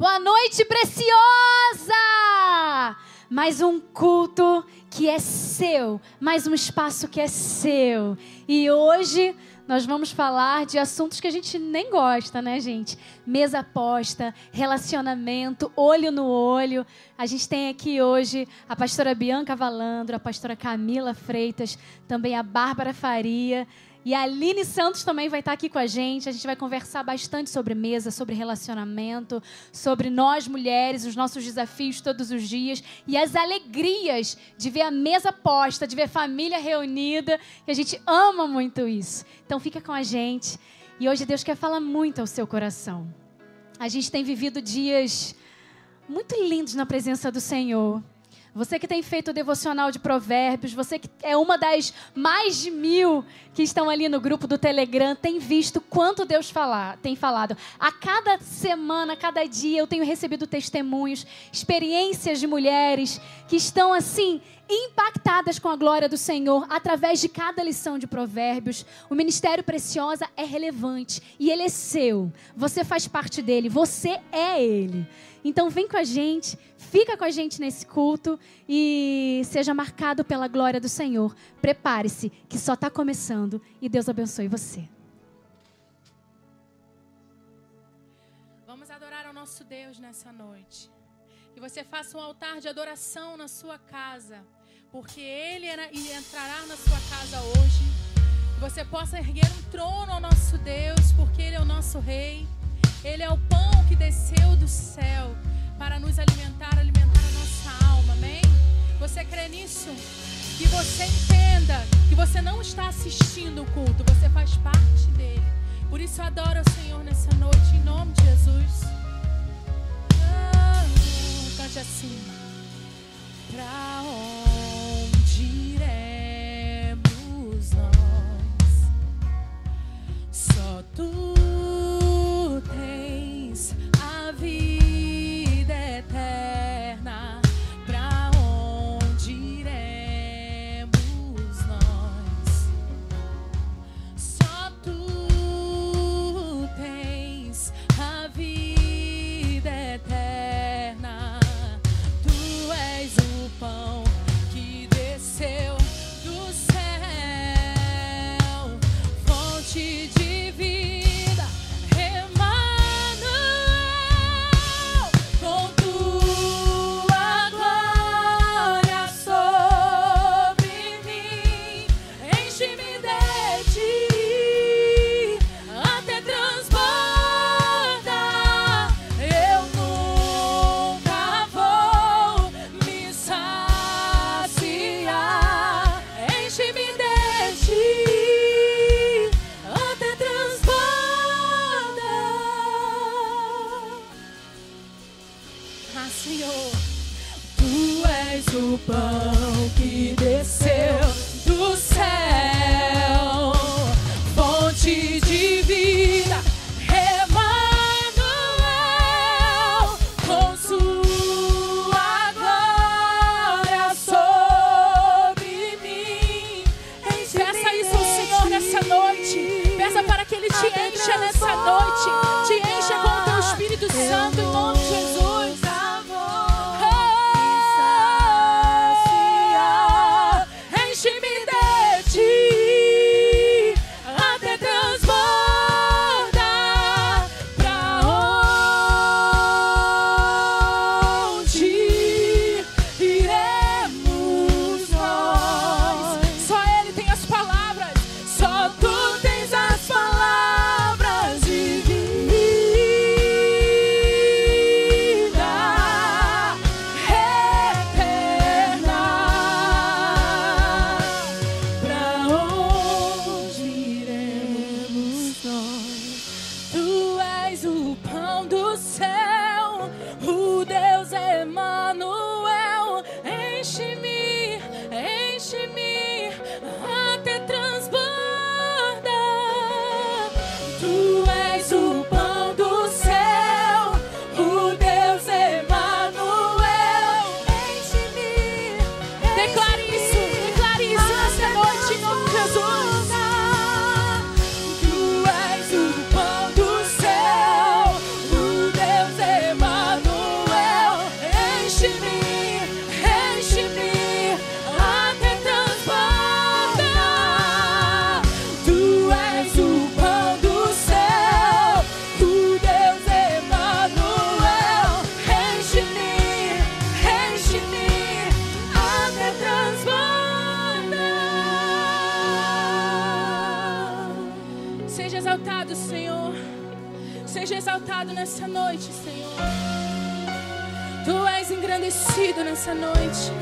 Boa noite, preciosa! Mais um culto que é seu, mais um espaço que é seu. E hoje nós vamos falar de assuntos que a gente nem gosta, né, gente? Mesa posta, relacionamento, olho no olho. A gente tem aqui hoje a pastora Bianca Valandro, a pastora Camila Freitas, também a Bárbara Faria. E a Aline Santos também vai estar aqui com a gente. A gente vai conversar bastante sobre mesa, sobre relacionamento, sobre nós mulheres, os nossos desafios todos os dias e as alegrias de ver a mesa posta, de ver família reunida. E a gente ama muito isso. Então fica com a gente. E hoje Deus quer falar muito ao seu coração. A gente tem vivido dias muito lindos na presença do Senhor. Você que tem feito o devocional de provérbios, você que é uma das mais de mil que estão ali no grupo do Telegram, tem visto quanto Deus falar, tem falado. A cada semana, a cada dia, eu tenho recebido testemunhos, experiências de mulheres que estão assim impactadas com a glória do Senhor através de cada lição de provérbios. O ministério preciosa é relevante e ele é seu. Você faz parte dele, você é ele. Então vem com a gente, fica com a gente nesse culto e seja marcado pela glória do Senhor. Prepare-se, que só está começando e Deus abençoe você. Vamos adorar ao nosso Deus nessa noite. Que você faça um altar de adoração na sua casa, porque Ele entrará na sua casa hoje. Que você possa erguer um trono ao nosso Deus, porque Ele é o nosso Rei. Ele é o pão que desceu do céu para nos alimentar, alimentar a nossa alma. Amém? Você crê nisso? Que você entenda que você não está assistindo o culto, você faz parte dele. Por isso adora o Senhor nessa noite, em nome de Jesus. Ah, cante assim. Pra onde Só nessa noite.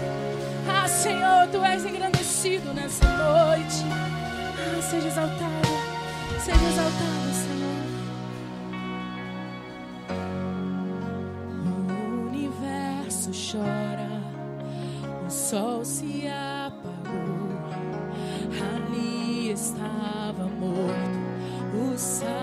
Ah, Senhor, tu és engrandecido nessa noite. Ah, seja exaltado. Seja exaltado, Senhor. O universo chora, o sol se apagou. Ali estava morto o Salvador.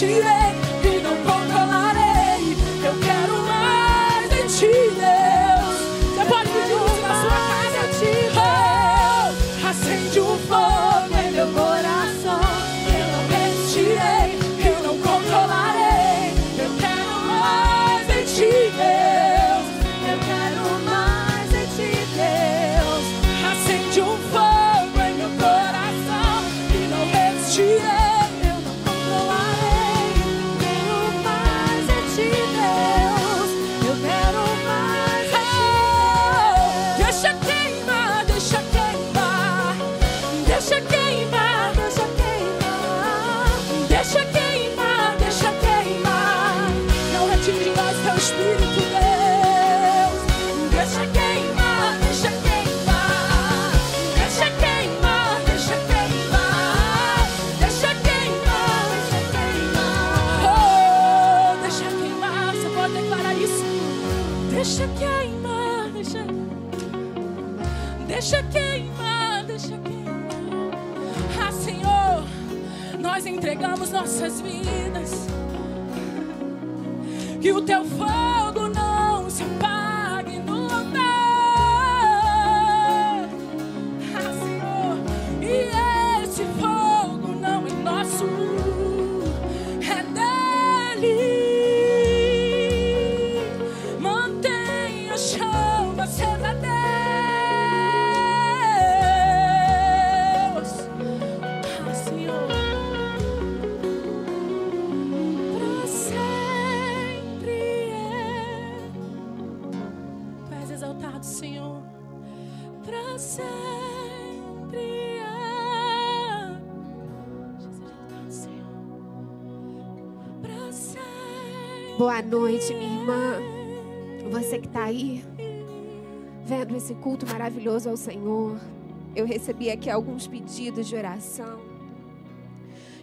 she is. Entregamos nossas vidas. Esse culto maravilhoso ao Senhor. Eu recebi aqui alguns pedidos de oração.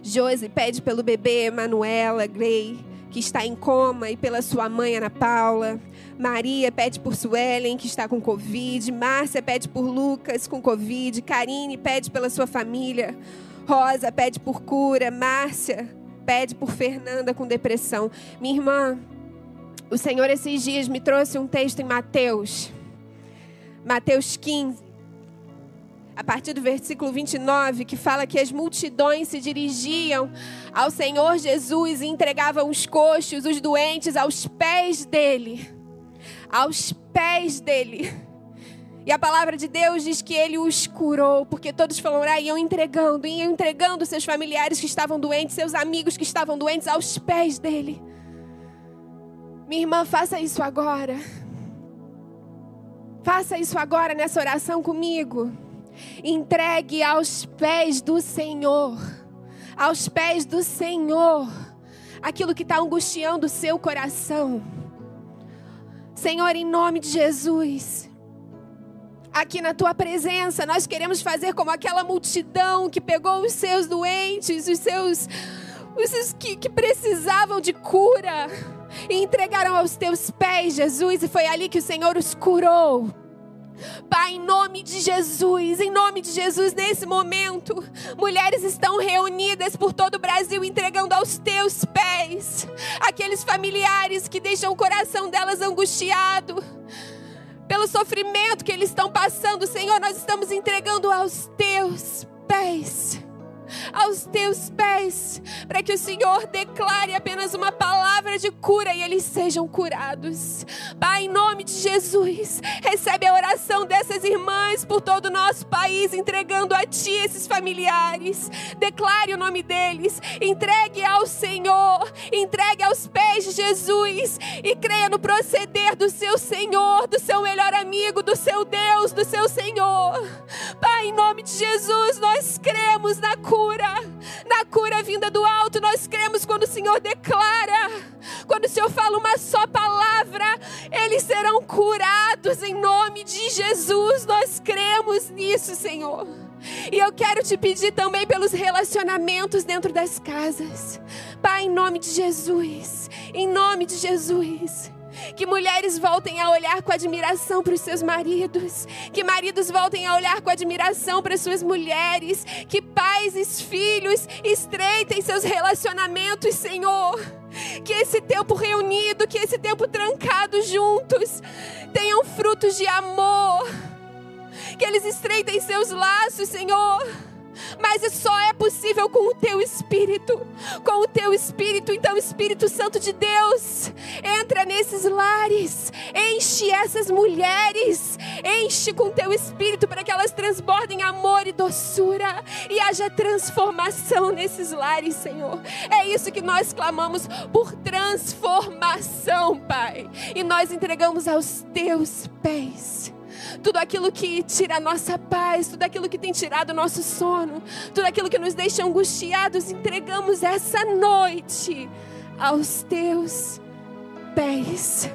Josi pede pelo bebê Manuela Gray, que está em coma, e pela sua mãe Ana Paula. Maria pede por Suelen, que está com Covid. Márcia pede por Lucas, com Covid. Karine pede pela sua família. Rosa pede por cura. Márcia pede por Fernanda com depressão. Minha irmã, o Senhor esses dias me trouxe um texto em Mateus. Mateus 15. A partir do versículo 29, que fala que as multidões se dirigiam ao Senhor Jesus e entregavam os coxos, os doentes, aos pés dele. Aos pés dele. E a palavra de Deus diz que ele os curou, porque todos foram lá e iam entregando, iam entregando seus familiares que estavam doentes, seus amigos que estavam doentes aos pés dele. Minha irmã, faça isso agora. Faça isso agora nessa oração comigo. Entregue aos pés do Senhor. Aos pés do Senhor. Aquilo que está angustiando o seu coração. Senhor, em nome de Jesus. Aqui na tua presença, nós queremos fazer como aquela multidão que pegou os seus doentes, os seus. Os seus que, que precisavam de cura e entregaram aos teus pés, Jesus, e foi ali que o Senhor os curou. Pai, em nome de Jesus, em nome de Jesus, nesse momento, mulheres estão reunidas por todo o Brasil entregando aos teus pés aqueles familiares que deixam o coração delas angustiado pelo sofrimento que eles estão passando, Senhor, nós estamos entregando aos teus pés aos teus pés, para que o Senhor declare apenas uma palavra de cura e eles sejam curados. Pai, em nome de Jesus, recebe a oração dessas irmãs por todo o nosso país, entregando a Ti esses familiares. Declare o nome deles, entregue ao Senhor, entregue aos pés de Jesus e creia no proceder do seu Senhor, do seu melhor amigo, do seu Deus, do seu Senhor. Pai, em nome de Jesus, nós cremos na cura cura, na cura vinda do alto. Nós cremos quando o Senhor declara, quando o Senhor fala uma só palavra, eles serão curados em nome de Jesus. Nós cremos nisso, Senhor. E eu quero te pedir também pelos relacionamentos dentro das casas. Pai, em nome de Jesus, em nome de Jesus. Que mulheres voltem a olhar com admiração para os seus maridos. Que maridos voltem a olhar com admiração para as suas mulheres. Que pais e filhos estreitem seus relacionamentos, Senhor. Que esse tempo reunido, que esse tempo trancado juntos, tenham frutos de amor. Que eles estreitem seus laços, Senhor mas isso só é possível com o teu espírito. Com o teu espírito, então, Espírito Santo de Deus, entra nesses lares, enche essas mulheres, enche com teu espírito para que elas transbordem amor e doçura e haja transformação nesses lares, Senhor. É isso que nós clamamos por transformação, Pai. E nós entregamos aos teus pés tudo aquilo que tira a nossa paz, tudo aquilo que tem tirado o nosso sono, tudo aquilo que nos deixa angustiados, entregamos essa noite aos teus pés.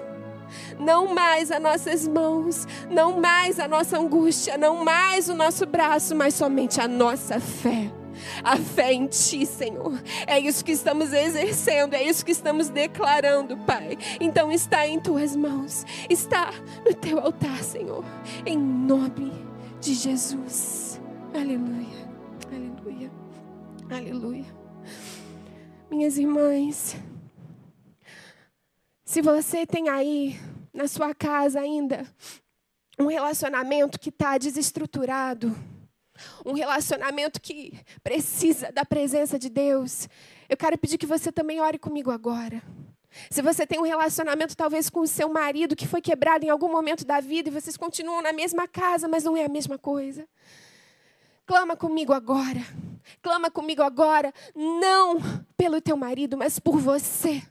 Não mais as nossas mãos, não mais a nossa angústia, não mais o nosso braço, mas somente a nossa fé a fé em Ti, Senhor. É isso que estamos exercendo, é isso que estamos declarando, Pai. Então está em Tuas mãos, está no Teu altar, Senhor, em nome de Jesus. Aleluia, aleluia, aleluia. Minhas irmãs, se você tem aí na sua casa ainda um relacionamento que está desestruturado, um relacionamento que precisa da presença de Deus, eu quero pedir que você também ore comigo agora. Se você tem um relacionamento talvez com o seu marido que foi quebrado em algum momento da vida e vocês continuam na mesma casa, mas não é a mesma coisa. Clama comigo agora. Clama comigo agora, não pelo teu marido, mas por você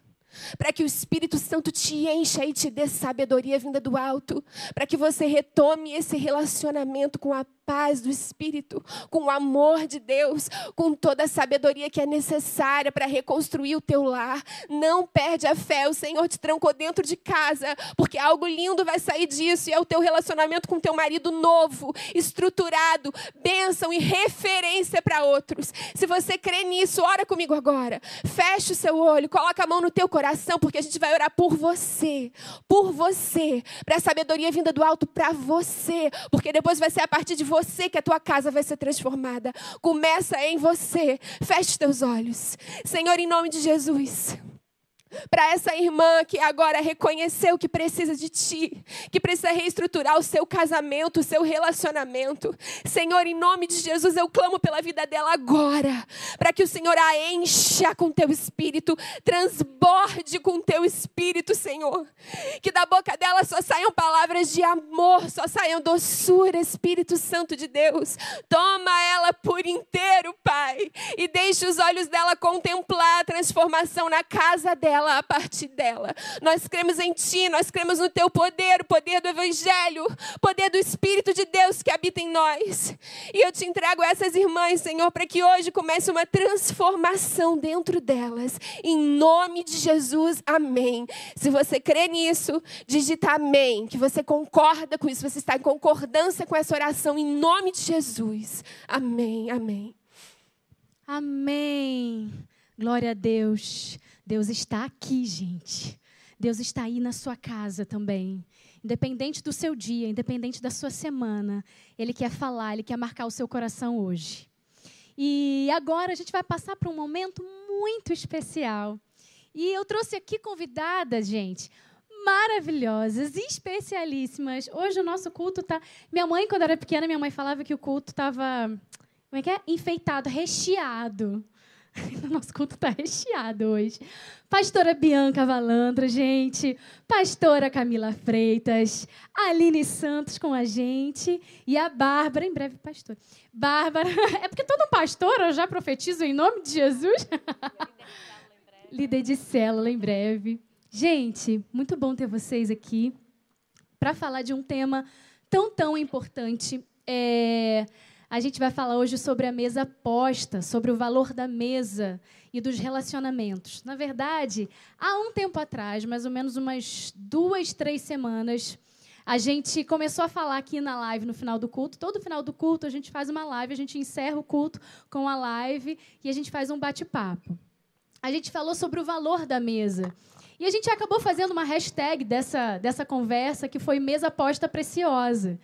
para que o Espírito Santo te encha e te dê sabedoria vinda do alto, para que você retome esse relacionamento com a paz do Espírito, com o amor de Deus, com toda a sabedoria que é necessária para reconstruir o teu lar. Não perde a fé, o Senhor te trancou dentro de casa, porque algo lindo vai sair disso e é o teu relacionamento com teu marido novo, estruturado, bênção e referência para outros. Se você crê nisso, ora comigo agora. Feche o seu olho, coloca a mão no teu coração, porque a gente vai orar por você, por você, para a sabedoria vinda do alto para você, porque depois vai ser a partir de você que a tua casa vai ser transformada. Começa em você. Feche teus olhos. Senhor, em nome de Jesus para essa irmã que agora reconheceu que precisa de ti, que precisa reestruturar o seu casamento, o seu relacionamento. Senhor, em nome de Jesus, eu clamo pela vida dela agora, para que o Senhor a encha com teu espírito, transborde com teu espírito, Senhor. Que da boca dela só saiam palavras de amor, só saiam doçura, Espírito Santo de Deus. Toma ela por inteiro, Pai, e deixe os olhos dela contemplar a transformação na casa dela dela, a partir dela. Nós cremos em Ti, nós cremos no Teu poder, o poder do Evangelho, o poder do Espírito de Deus que habita em nós. E eu te entrego essas irmãs, Senhor, para que hoje comece uma transformação dentro delas. Em nome de Jesus, amém. Se você crê nisso, digita amém, que você concorda com isso, você está em concordância com essa oração, em nome de Jesus. Amém, amém. Amém. Glória a Deus. Deus está aqui, gente. Deus está aí na sua casa também. Independente do seu dia, independente da sua semana, Ele quer falar, Ele quer marcar o seu coração hoje. E agora a gente vai passar por um momento muito especial. E eu trouxe aqui convidadas, gente, maravilhosas, especialíssimas. Hoje o nosso culto está. Minha mãe, quando era pequena, minha mãe falava que o culto estava. Como é que é? Enfeitado, recheado. O nosso culto está recheado hoje. Pastora Bianca Valandra, gente. Pastora Camila Freitas. Aline Santos com a gente. E a Bárbara, em breve, pastor. Bárbara, é porque todo pastor eu já profetizo em nome de Jesus. Líder de célula em breve. Gente, muito bom ter vocês aqui para falar de um tema tão, tão importante. É a gente vai falar hoje sobre a mesa posta, sobre o valor da mesa e dos relacionamentos. Na verdade, há um tempo atrás, mais ou menos umas duas, três semanas, a gente começou a falar aqui na live no final do culto. Todo final do culto a gente faz uma live, a gente encerra o culto com a live e a gente faz um bate-papo. A gente falou sobre o valor da mesa. E a gente acabou fazendo uma hashtag dessa, dessa conversa que foi Mesa Posta Preciosa.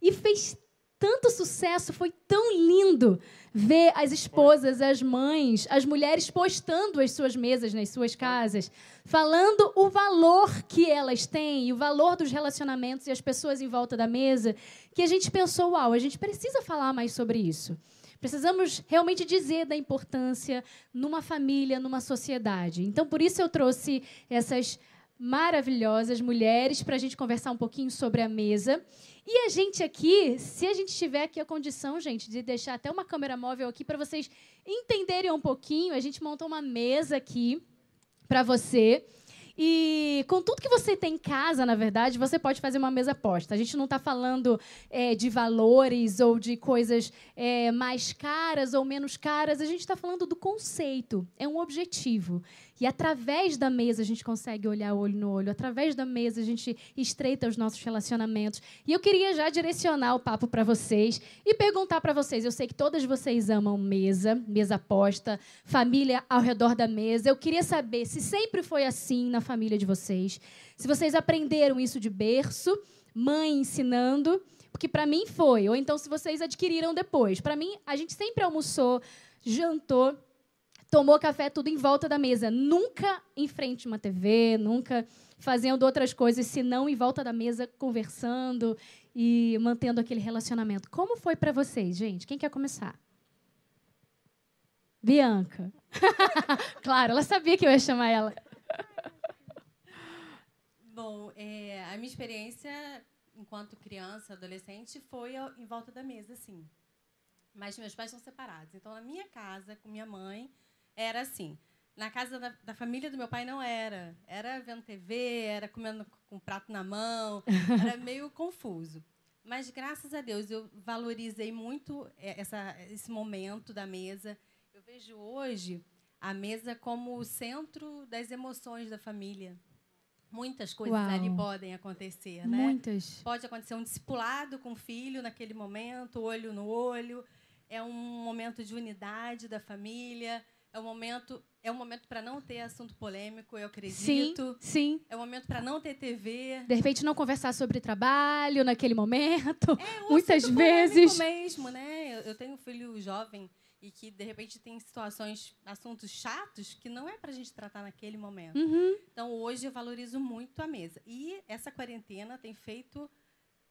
E fez tanto sucesso, foi tão lindo ver as esposas, as mães, as mulheres postando as suas mesas nas suas casas, falando o valor que elas têm e o valor dos relacionamentos e as pessoas em volta da mesa, que a gente pensou, uau, a gente precisa falar mais sobre isso. Precisamos realmente dizer da importância numa família, numa sociedade. Então, por isso eu trouxe essas maravilhosas mulheres para a gente conversar um pouquinho sobre a mesa. E a gente aqui, se a gente tiver aqui a condição, gente, de deixar até uma câmera móvel aqui para vocês entenderem um pouquinho, a gente montou uma mesa aqui para você. E com tudo que você tem em casa, na verdade, você pode fazer uma mesa posta. A gente não está falando é, de valores ou de coisas é, mais caras ou menos caras. A gente está falando do conceito. É um objetivo. E através da mesa a gente consegue olhar olho no olho. Através da mesa a gente estreita os nossos relacionamentos. E eu queria já direcionar o papo para vocês e perguntar para vocês. Eu sei que todas vocês amam mesa, mesa posta, família ao redor da mesa. Eu queria saber se sempre foi assim na família de vocês. Se vocês aprenderam isso de berço, mãe ensinando. porque para mim foi. Ou então se vocês adquiriram depois. Para mim, a gente sempre almoçou, jantou, tomou café tudo em volta da mesa, nunca em frente a uma TV, nunca fazendo outras coisas, senão em volta da mesa conversando e mantendo aquele relacionamento. Como foi para vocês, gente? Quem quer começar? Bianca. claro, ela sabia que eu ia chamar ela. Bom, é, a minha experiência enquanto criança, adolescente, foi em volta da mesa, sim. Mas meus pais são separados. Então, na minha casa, com minha mãe, era assim. Na casa da, da, família do meu pai não era. Era vendo TV, era comendo com um prato na mão, era meio confuso. Mas graças a Deus eu valorizei muito é, essa, esse momento da mesa. Eu vejo hoje a mesa como o centro das emoções da família. Muitas coisas Uau. ali podem acontecer, né? Muitas. Pode acontecer um discipulado com o filho naquele momento, olho no olho. É um momento de unidade da família. É um momento, é um momento para não ter assunto polêmico, eu acredito. Sim, sim. É um momento para não ter TV. De repente não conversar sobre trabalho naquele momento. É, um Muitas vezes mesmo, né? Eu tenho um filho jovem e que de repente tem situações, assuntos chatos que não é para a gente tratar naquele momento. Uhum. Então hoje eu valorizo muito a mesa e essa quarentena tem feito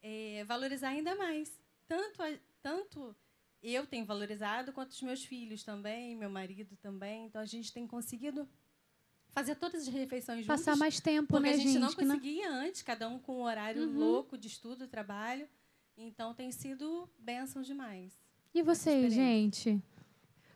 é, valorizar ainda mais tanto a, tanto eu tenho valorizado quanto os meus filhos também, meu marido também. Então a gente tem conseguido fazer todas as refeições juntos. Passar mais tempo, porque né, a gente, gente não conseguia não... antes, cada um com um horário uhum. louco de estudo, trabalho. Então tem sido bênção demais. E você, gente?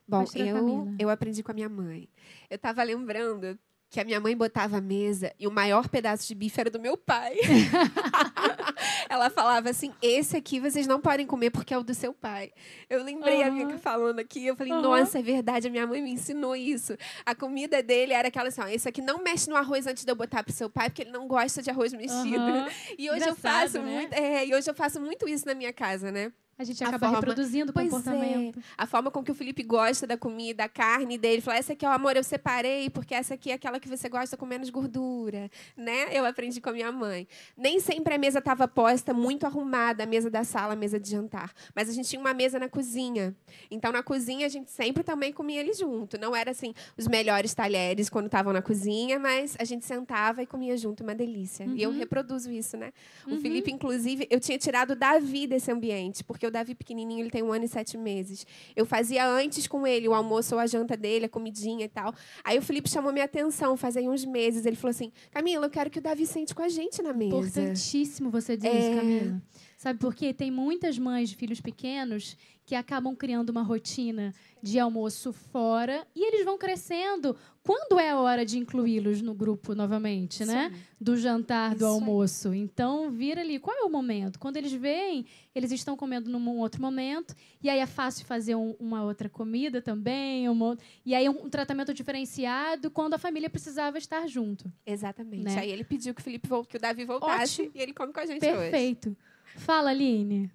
Bom, eu, eu aprendi com a minha mãe. Eu estava lembrando que a minha mãe botava a mesa e o maior pedaço de bife era do meu pai. Ela falava assim: esse aqui vocês não podem comer porque é o do seu pai. Eu lembrei uhum. a minha falando aqui, eu falei: uhum. nossa, é verdade, a minha mãe me ensinou isso. A comida dele era aquela assim: ó, esse aqui não mexe no arroz antes de eu botar pro seu pai, porque ele não gosta de arroz mexido. Uhum. E hoje Engraçado, eu faço né? muito, é, e hoje eu faço muito isso na minha casa, né? A gente acaba a forma, reproduzindo o comportamento. É, a forma com que o Felipe gosta da comida, a carne dele. Fala, essa aqui, ó, amor, eu separei, porque essa aqui é aquela que você gosta com menos gordura. Né? Eu aprendi com a minha mãe. Nem sempre a mesa estava posta, muito arrumada, a mesa da sala, a mesa de jantar. Mas a gente tinha uma mesa na cozinha. Então, na cozinha, a gente sempre também comia ele junto. Não era, assim, os melhores talheres quando estavam na cozinha, mas a gente sentava e comia junto, uma delícia. Uhum. E eu uhum. reproduzo isso, né? Uhum. O Felipe, inclusive, eu tinha tirado o Davi desse ambiente, porque porque o Davi pequenininho, ele tem um ano e sete meses. Eu fazia antes com ele o almoço ou a janta dele, a comidinha e tal. Aí o Felipe chamou minha atenção, faz aí uns meses. Ele falou assim, Camila, eu quero que o Davi sente com a gente na mesa. Importantíssimo você dizer é... isso, Camila. Sabe por quê? Tem muitas mães de filhos pequenos que acabam criando uma rotina de almoço fora e eles vão crescendo. Quando é a hora de incluí-los no grupo novamente, né? Do jantar, Isso do almoço. Aí. Então, vira ali. Qual é o momento? Quando eles veem, eles estão comendo num outro momento, e aí é fácil fazer um, uma outra comida também. Uma, e aí um, um, tratamento diferenciado quando a família precisava estar junto. Exatamente. Né? Aí ele pediu que o Felipe que o Davi voltasse Ótimo. e ele come com a gente Perfeito. hoje. Perfeito. Fala, Aline.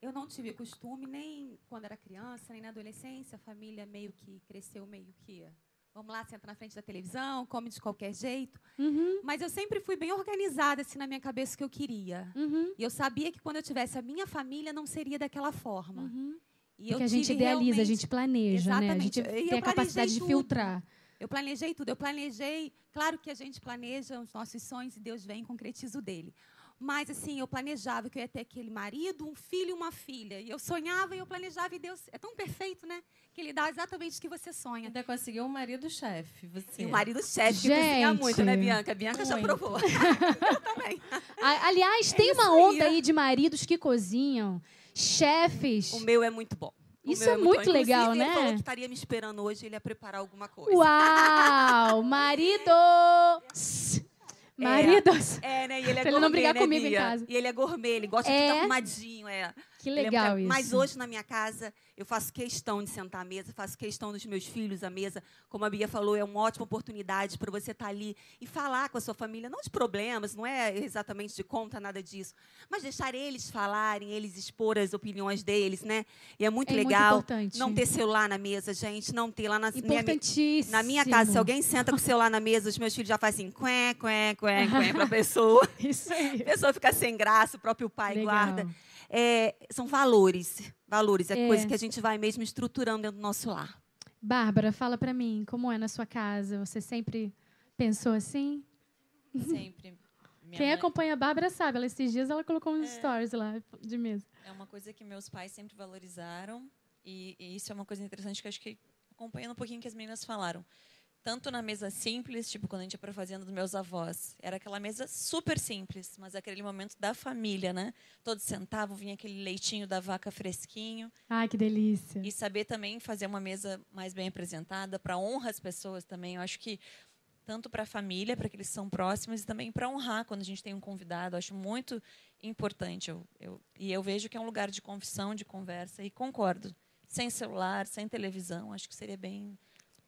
Eu não tive costume, nem quando era criança, nem na adolescência. A família meio que cresceu meio que. Vamos lá, senta na frente da televisão, come de qualquer jeito. Uhum. Mas eu sempre fui bem organizada assim na minha cabeça o que eu queria. Uhum. E eu sabia que quando eu tivesse a minha família não seria daquela forma. Uhum. E Porque a gente idealiza, a gente planeja, Exatamente. né? A gente tem a capacidade tudo. de filtrar. Eu planejei tudo. Eu planejei, claro que a gente planeja os nossos sonhos e Deus vem e concretiza o dele. Mas, assim, eu planejava que eu ia ter aquele marido, um filho e uma filha. E eu sonhava e eu planejava, e Deus é tão perfeito, né? Que Ele dá exatamente o que você sonha. Ainda conseguiu um marido chefe, você. E um marido chefe, que cozinha muito, né, Bianca? Bianca muito. já provou. eu também. Aliás, é tem uma onda aí de maridos que cozinham, chefes. O meu é muito bom. O isso é, é, muito, muito legal, né? Ele falou que estaria me esperando hoje, ele ia preparar alguma coisa. Uau! marido! Maridos. É, é né? E ele é pra gourmet, ele não brigar né, comigo Bia? em casa. E ele é gourmet, ele gosta é. de tudo arrumadinho, é. Que legal que- isso. Mas hoje na minha casa eu faço questão de sentar à mesa, faço questão dos meus filhos à mesa. Como a Bia falou, é uma ótima oportunidade para você estar ali e falar com a sua família, não de problemas, não é exatamente de conta, nada disso, mas deixar eles falarem, eles expor as opiniões deles, né? E é muito É muito legal importante. não ter celular na mesa, gente, não ter lá na minha, Importantíssimo. na minha casa, se alguém senta com o celular na mesa, os meus filhos já fazem assim, quém, quém, quém para a pessoa. Isso aí. A pessoa fica sem graça, o próprio pai Legal. guarda. É, são valores. Valores, é, É. coisa que a gente vai mesmo estruturando dentro do nosso lar. Bárbara, fala pra mim, como é na sua casa? Você sempre pensou assim? Sempre. Minha Quem mãe- acompanha a Bárbara sabe, ela, esses dias ela colocou uns stories lá de mesa. É uma coisa que meus pais sempre valorizaram. E, e isso é uma coisa interessante que acho que, acompanhando um pouquinho que as meninas falaram. Tanto na mesa simples, tipo quando a gente ia para a fazenda dos meus avós. Era aquela mesa super simples, mas aquele momento da família, né? Todos sentavam, vinha aquele leitinho da vaca fresquinho. Ai, que delícia. E saber também fazer uma mesa mais bem apresentada, para honrar as pessoas também. Eu acho que tanto para a família, para que eles são próximos, e também para honrar quando a gente tem um convidado. Eu acho muito importante. Eu, eu, e eu vejo que é um lugar de confissão, de conversa, e concordo. Sem celular, sem televisão, acho que seria bem.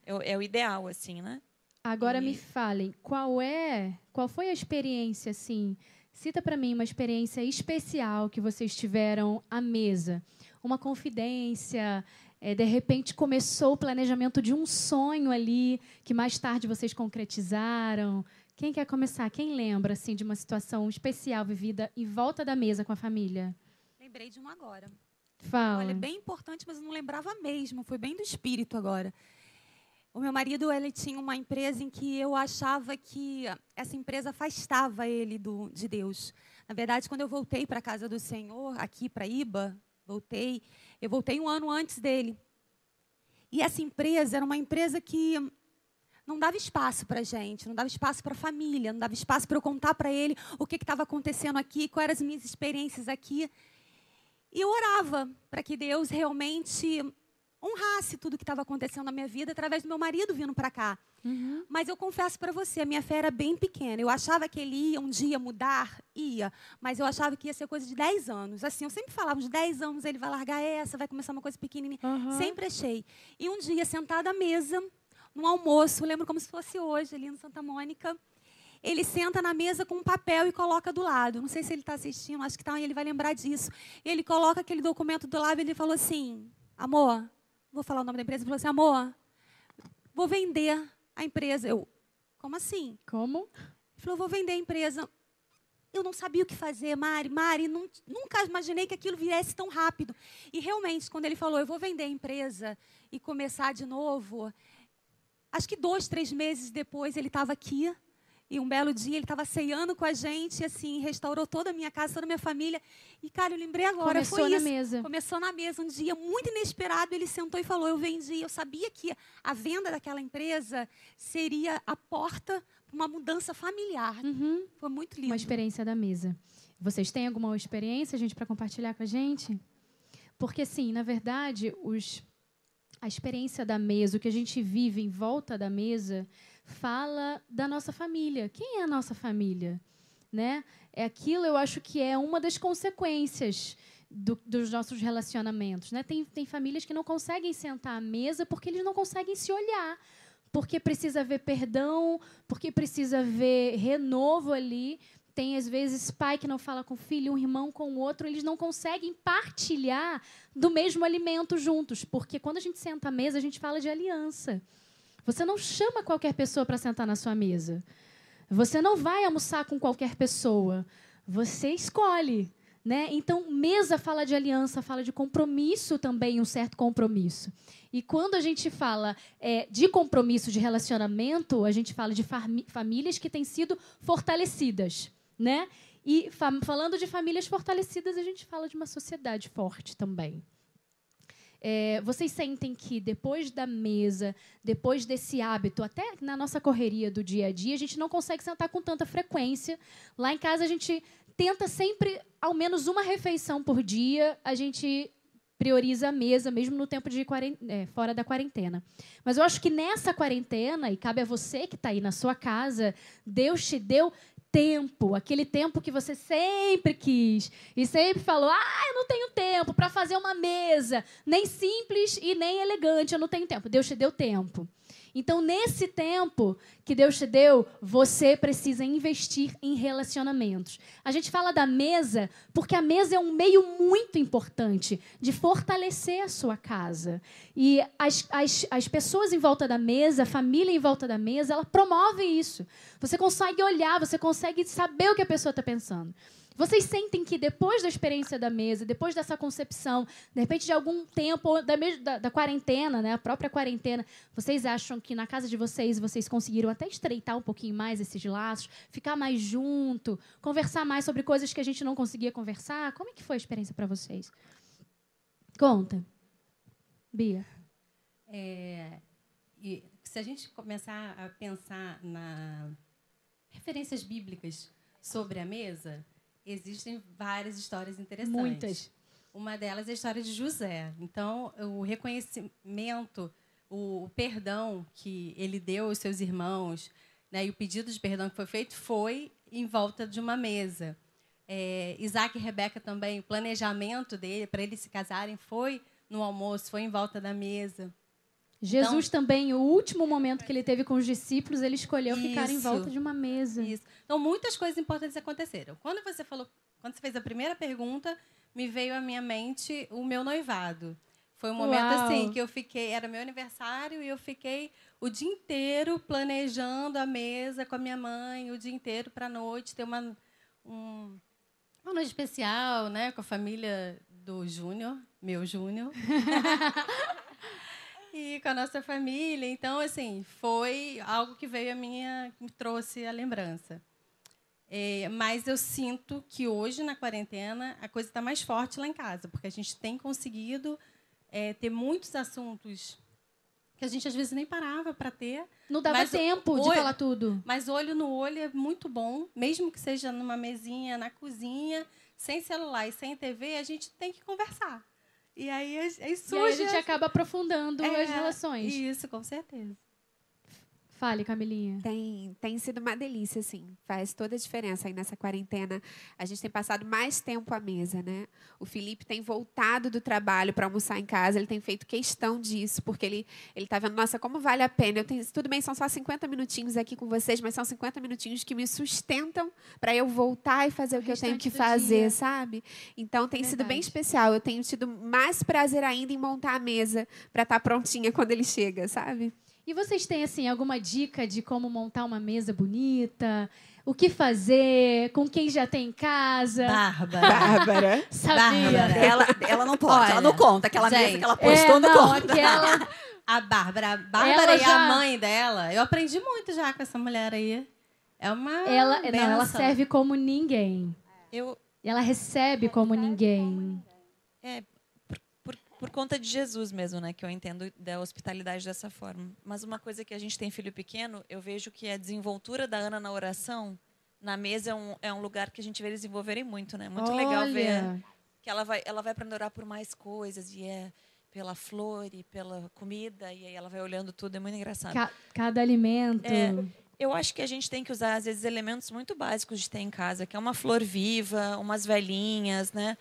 É, é o ideal, assim, né? Agora E- me falem, qual é, qual foi a experiência assim? Cita pra mim uma experiência especial que vocês tiveram à mesa, uma confidência, é, de repente começou o planejamento de um sonho ali que mais tarde vocês concretizaram. Quem quer começar? Quem lembra assim de uma situação especial vivida em volta da mesa com a família? Lembrei de um agora. Fala. Olha, bem importante, mas eu não lembrava mesmo. Foi bem do espírito agora. O meu marido ele tinha uma empresa em que eu achava que essa empresa afastava ele do, de Deus. Na verdade, quando eu voltei para a casa do Senhor, aqui para Iba, voltei, eu voltei um ano antes dele. E essa empresa era uma empresa que não dava espaço para a gente, não dava espaço para a família, não dava espaço para eu contar para ele o que estava acontecendo aqui, quais eram as minhas experiências aqui. E eu orava para que Deus realmente honrasse tudo que estava acontecendo na minha vida através do meu marido vindo para cá. Uhum. Mas eu confesso para você, a minha fé era bem pequena. Eu achava que ele ia um dia mudar, ia, mas eu achava que ia ser coisa de 10 anos. Assim, eu sempre falava, uns 10 anos ele vai largar essa, vai começar uma coisa pequenininha. Aham. Sempre achei. E um dia, sentada à mesa, num almoço, lembro como se fosse hoje, ali no Santa Mônica, ele senta na mesa com um papel e coloca do lado. Não sei se ele está assistindo, acho que está, ele vai lembrar disso. Ele coloca aquele documento do lado e ele falou assim: Amor, vou falar o nome da empresa, falou assim: Amor, vou vender a empresa. Eu, como assim? Como? Ele falou: Vou vender a empresa. Eu não sabia o que fazer, Mari. Mari, nun- nunca imaginei que aquilo viesse tão rápido. E realmente, quando ele falou, eu vou vender a empresa e começar de novo, acho que dois, três meses depois ele estava aqui. E um belo dia ele estava ceando com a gente, e assim, restaurou toda a minha casa, toda a minha família. E, cara, eu lembrei agora, Começou foi na isso. mesa. Começou na mesa, um dia muito inesperado, ele sentou e falou: Eu vendi. Eu sabia que a venda daquela empresa seria a porta para uma mudança familiar. Uhum. Foi muito lindo. Uma experiência da mesa. Vocês têm alguma experiência, gente, para compartilhar com a gente? Porque, assim, na verdade, os, a experiência da mesa, o que a gente vive em volta da mesa, fala da nossa família. Quem é a nossa família? Né? É aquilo, eu acho que é uma das consequências do- dos nossos relacionamentos. Né? Tem, tem famílias que não conseguem sentar à mesa porque eles não conseguem se olhar porque precisa haver perdão, porque precisa haver renovo ali. Tem, às vezes, pai que não fala com o filho, um irmão com o outro, eles não conseguem partilhar do mesmo alimento juntos, porque quando a gente senta à mesa, a gente fala de aliança. Você não chama qualquer pessoa para sentar na sua mesa. Você não vai almoçar com qualquer pessoa. Você escolhe. Né? Então, mesa fala de aliança, fala de compromisso também, um certo compromisso. E quando a gente fala é, de compromisso de relacionamento, a gente fala de famílias que têm sido fortalecidas. Né? E fa- falando de famílias fortalecidas, a gente fala de uma sociedade forte também. É, vocês sentem que depois da mesa, depois desse hábito, até na nossa correria do dia a dia, a gente não consegue sentar com tanta frequência. Lá em casa a gente tenta sempre, ao menos uma refeição por dia, a gente prioriza a mesa, mesmo no tempo de é, fora da quarentena. Mas eu acho que nessa quarentena, e cabe a você que está aí na sua casa, Deus te deu tempo, aquele tempo que você sempre quis e sempre falou: "Ah, eu não tenho tempo para fazer uma mesa, nem simples e nem elegante, eu não tenho tempo". Deus te deu tempo. Então, nesse tempo que Deus te deu, você precisa investir em relacionamentos. A gente fala da mesa porque a mesa é um meio muito importante de fortalecer a sua casa. E as, as, as pessoas em volta da mesa, a família em volta da mesa, ela promove isso. Você consegue olhar, você consegue saber o que a pessoa está pensando. Vocês sentem que depois da experiência da mesa, depois dessa concepção, de repente de algum tempo, da, da, da, quarentena, né, a própria quarentena, vocês acham que na casa de vocês vocês conseguiram até estreitar um pouquinho mais esses laços, ficar mais junto, conversar mais sobre coisas que a gente não conseguia conversar? Como é que foi a experiência para vocês? Conta. Bia. É, se a gente começar a pensar na referências bíblicas sobre a mesa, existem várias histórias interessantes. Muitas. Uma delas é a história de José. Então, o reconhecimento, o perdão que ele deu aos seus irmãos, né, e o pedido de perdão que foi feito foi em volta de uma mesa. É, Isaac e Rebeca também, o planejamento dele para eles se casarem foi no almoço, foi em volta da mesa. Jesus então, também, o último momento que ele teve com os discípulos, ele escolheu isso, ficar em volta de uma mesa. Isso. Então, muitas coisas importantes aconteceram. Quando você falou, quando você fez a primeira pergunta, me veio à minha mente o meu noivado. Foi um momento Uau. assim que eu fiquei, era meu aniversário e eu fiquei o dia inteiro planejando a mesa com a minha mãe, o dia inteiro para a noite ter uma um, uma noite especial, né, com a família do Júnior, meu Júnior. e com a nossa família. Então, assim, foi algo que veio a minha, me trouxe a lembrança. É, mas eu sinto que hoje, na quarentena, a coisa está mais forte lá em casa, porque a gente tem conseguido é, ter muitos assuntos que a gente às vezes nem parava para ter. Não dava tempo olho, de falar tudo. Mas olho no olho é muito bom, mesmo que seja numa mesinha na cozinha, sem celular e sem TV, a gente tem que conversar. E aí, aí surge. E aí a gente acaba aprofundando é, as relações. Isso, com certeza. Fale, Camilinha. Tem, tem sido uma delícia, assim. Faz toda a diferença aí nessa quarentena. A gente tem passado mais tempo à mesa, né? O Felipe tem voltado do trabalho para almoçar em casa. Ele tem feito questão disso, porque ele ele está vendo, nossa, como vale a pena. Eu tenho, tudo bem, são só 50 minutinhos aqui com vocês, mas são 50 minutinhos que me sustentam para eu voltar e fazer o, o que eu tenho que fazer, dia. sabe? Então tem Verdade. sido bem especial. Eu tenho tido mais prazer ainda em montar a mesa para estar tá prontinha quando ele chega, sabe? E vocês têm assim alguma dica de como montar uma mesa bonita? O que fazer? Com quem já tem em casa? Bárbara. Bárbara. Sabia. Bárbara. Ela, ela não pode, Olha, ela não conta. Aquela gente, mesa que ela postou é, não, não conta. Aquela... A Bárbara. A Bárbara já... e a mãe dela. Eu aprendi muito já com essa mulher aí. É uma. Ela, não, ela serve como ninguém. Eu, ela recebe como ninguém. É, por conta de Jesus mesmo, né? Que eu entendo da hospitalidade dessa forma. Mas uma coisa que a gente tem filho pequeno, eu vejo que a desenvoltura da Ana na oração, na mesa, é um, é um lugar que a gente vê eles desenvolverem muito, né? Muito Olha. legal ver que ela vai, ela vai aprender a orar por mais coisas e é pela flor e pela comida e aí ela vai olhando tudo, é muito engraçado. Ca cada alimento. É, eu acho que a gente tem que usar às vezes elementos muito básicos de ter em casa, que é uma flor viva, umas velhinhas, né?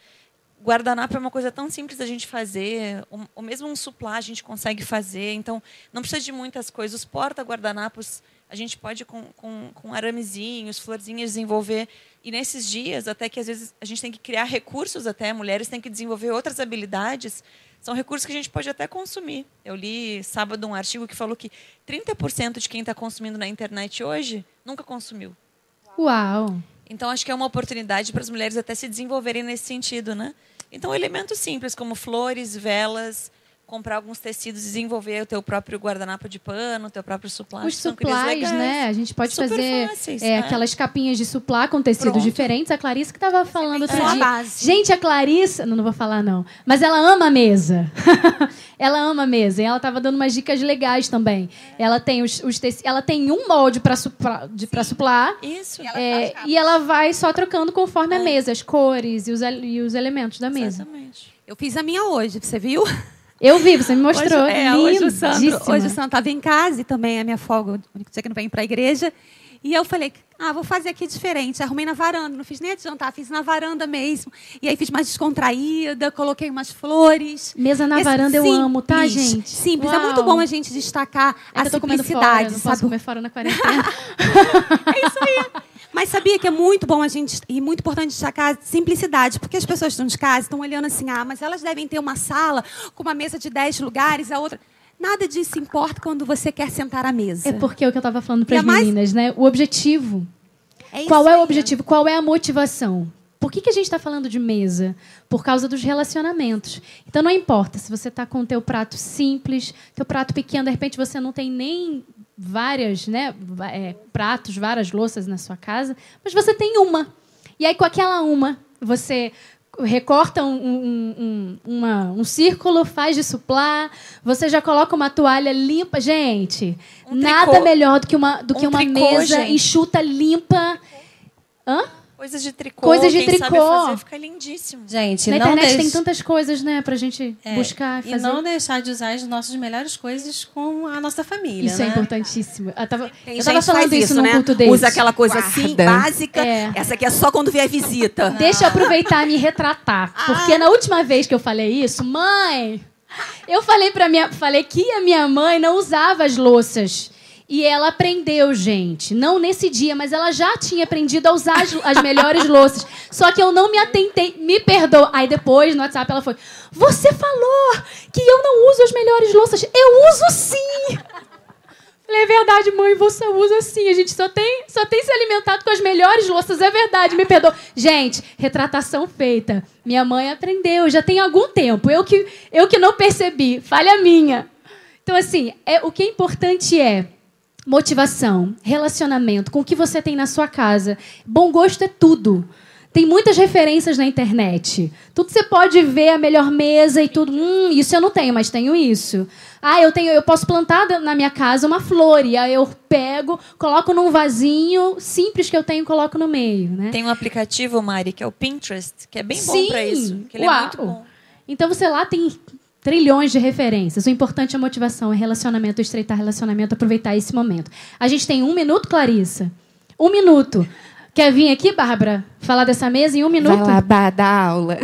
Guardanapo é uma coisa tão simples da gente fazer, o, mesmo um suplá a gente consegue fazer, então não precisa de muitas coisas. Os porta-guardanapos a gente pode com, com, com aramezinhos, florzinhas desenvolver. E nesses dias, até que às vezes a gente tem que criar recursos até, mulheres têm que desenvolver outras habilidades, são recursos que a gente pode até consumir. Eu li sábado um artigo que falou que 30% de quem está consumindo na internet hoje nunca consumiu. Uau! Então, acho que é uma oportunidade para as mulheres até se desenvolverem nesse sentido, né? Então, elementos simples como flores, velas, comprar alguns tecidos, desenvolver o teu próprio guardanapo de pano, o teu próprio suplá. Os suplás, né? A gente pode Super fazer fáceis, é, né? aquelas capinhas de suplá com tecidos Pronto. diferentes. A Clarice que estava falando outro É a dia. base. Gente, a Clarice, não, não vou falar não, mas ela ama a mesa. ela ama a mesa. E ela estava dando umas dicas legais também. Ela tem os, os ela tem um molde para supla... suplar. Isso. É, e ela vai só trocando conforme a mesa, as cores e os, e os elementos da mesa. Exatamente. Eu fiz a minha hoje, você viu? Eu vi, você me mostrou. Hoje, é, hoje, o Sandro, hoje o Sandro estava em casa e também é minha folga, o único dia que não vem para a igreja. E eu falei, ah, vou fazer aqui diferente. Arrumei na varanda, não fiz nem de jantar, fiz na varanda mesmo. E aí fiz mais descontraída, coloquei umas flores. Mesa na Esse varanda eu simples, amo, tá, gente? Simples. É muito Uau. bom a gente destacar Ainda a tô comendo fora, simplicidade, não sabe? posso comer fora na quarentena. Mas sabia que é muito bom a gente e muito importante destacar a simplicidade, porque as pessoas estão de casa, estão olhando assim, ah, mas elas devem ter uma sala com uma mesa de 10 lugares, a outra. Nada disso importa quando você quer sentar à mesa. é porque é o que eu tava falando para as a mais- meninas, né? O objetivo. É Qual é o aí. objetivo? Qual é a motivação? Por que, que a gente está falando de mesa? Por causa dos relacionamentos. Então não importa se você está com o teu prato simples, teu prato pequeno, de repente você não tem nem várias, né, é, pratos, várias louças na sua casa, mas você tem uma. E aí com aquela uma você recorta um, um- um- uma- um círculo, faz de suplá, você já coloca uma toalha limpa. Gente, Um nada tricô. melhor do que uma, do Um que uma tricô, mesa gente. enxuta, limpa. Hã? Coisas de tricô. Coisas de quem sabe tricô. fazer fica lindíssimo. Gente, Na não internet deixe- tem tantas coisas, né, pra gente É, buscar e E fazer. não deixar de usar as nossas melhores coisas com a nossa família, Isso é né? importantíssimo. Eu tava, Tem eu tava gente que falando faz isso, num né? culto desse. Usa aquela coisa assim, Guarda. básica. É. Essa aqui é só quando vier visita. Deixa eu aproveitar e me retratar. Porque na última vez que eu falei isso, mãe, eu falei para minha, falei que a minha mãe não usava as louças. E ela aprendeu, gente. Não nesse dia, mas ela já tinha aprendido a usar as, as melhores louças. Só que eu não me atentei. Me perdoa. Aí depois, no WhatsApp, ela foi: Você falou que eu não uso as melhores louças. Eu uso sim! Falei, é verdade, mãe, você usa sim. A gente só tem, só tem se alimentado com as melhores louças, é verdade, me perdoa. Gente, retratação feita. Minha mãe aprendeu, já tem algum tempo. Eu que, eu que não percebi, falha minha. Então, assim, é, o que é importante é motivação, relacionamento, com o que você tem na sua casa. Bom gosto é tudo. Tem muitas referências na internet. Tudo você pode ver, a melhor mesa e tudo. Hum, isso eu não tenho, mas tenho isso. Ah, eu tenho, eu posso plantar na minha casa uma flor e aí eu pego, coloco num vasinho simples que eu tenho, coloco no meio, né? Tem um aplicativo, Mari, que é o Pinterest, que é bem bom pra isso. Que ele uau. é muito bom. Então você lá tem trilhões de referências. O importante é a motivação, é relacionamento, estreitar relacionamento, aproveitar esse momento. A gente tem um minuto, Clarissa. Um minuto. Quer vir aqui, Bárbara, falar dessa mesa em um minuto? Vai lá, Bá, dá aula.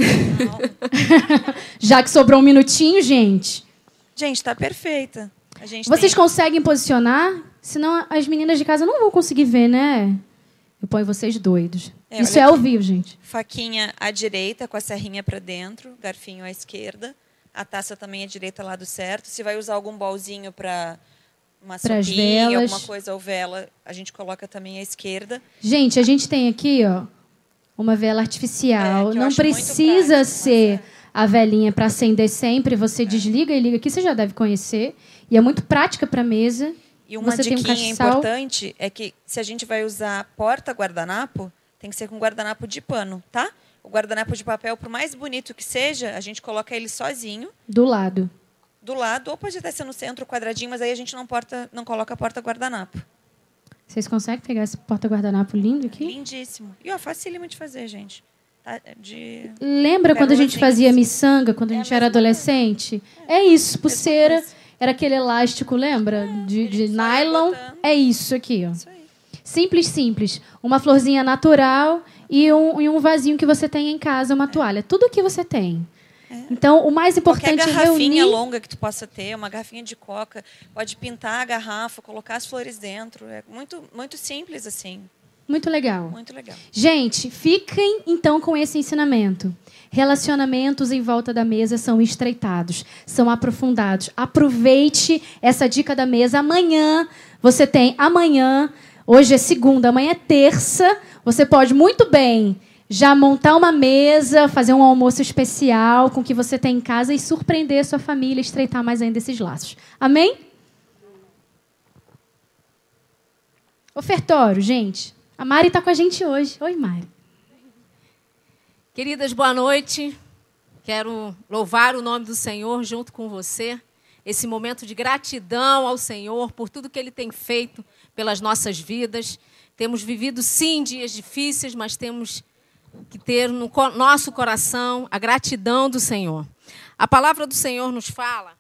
Já que sobrou um minutinho, gente. Gente, tá perfeita. A gente Vocês tem conseguem posicionar? Senão as meninas de casa não vão conseguir ver, né? Eu ponho vocês doidos. É, Isso é ao aqui. vivo, gente. faquinha à direita, com a serrinha pra dentro, garfinho à esquerda. A taça também à direita, lado certo. Se vai usar algum bolzinho para uma sopinha, alguma coisa ou vela, a gente coloca também à esquerda. Gente, a gente tem aqui, ó, uma vela artificial. É, não precisa prático, ser a velinha para acender sempre. Você desliga e liga aqui, você já deve conhecer. E é muito prática para mesa. E uma Você tem um importante é que se a gente vai usar porta-guardanapo, tem que ser com guardanapo de pano, tá? O guardanapo de papel, por mais bonito que seja, a gente coloca ele sozinho, Do lado. do lado, ou pode até ser no centro, quadradinho, mas aí a gente não, porta, não coloca porta-guardanapo. Vocês conseguem pegar esse porta-guardanapo lindo aqui? Lindíssimo. E ó, facílimo de fazer, gente. Tá? De... Lembra quando a gente fazia miçanga, quando a É a gente era adolescente? É isso, pulseira. coisa. Era aquele elástico, lembra? De, de ia nylon. É isso aqui, ó. Isso aí. Simples, simples. Uma florzinha natural e um, e um vasinho que você tem em casa, uma toalha. Tudo aqui você tem. Então, o mais Qualquer importante é garrafinha reunir... longa que tu possa ter, uma garrafinha de coca, pode pintar a garrafa, colocar as flores dentro. É muito, muito simples assim. Muito legal. Muito legal. Gente, fiquem então com esse ensinamento. Relacionamentos em volta da mesa são estreitados, são aprofundados. Aproveite essa dica da mesa. Amanhã você tem amanhã, hoje é segunda, amanhã é terça. Você pode muito bem já montar uma mesa, fazer um almoço especial com o que você tem em casa e surpreender a sua família, estreitar mais ainda esses laços. Amém? Ofertório, gente. A Mari está com a gente hoje. Oi, Mari. Queridas, boa noite. Quero louvar o nome do Senhor junto com você. Esse momento de gratidão ao Senhor por tudo que Ele tem feito pelas nossas vidas. Temos vivido, sim, dias difíceis, mas temos que ter no nosso coração a gratidão do Senhor. A palavra do Senhor nos fala.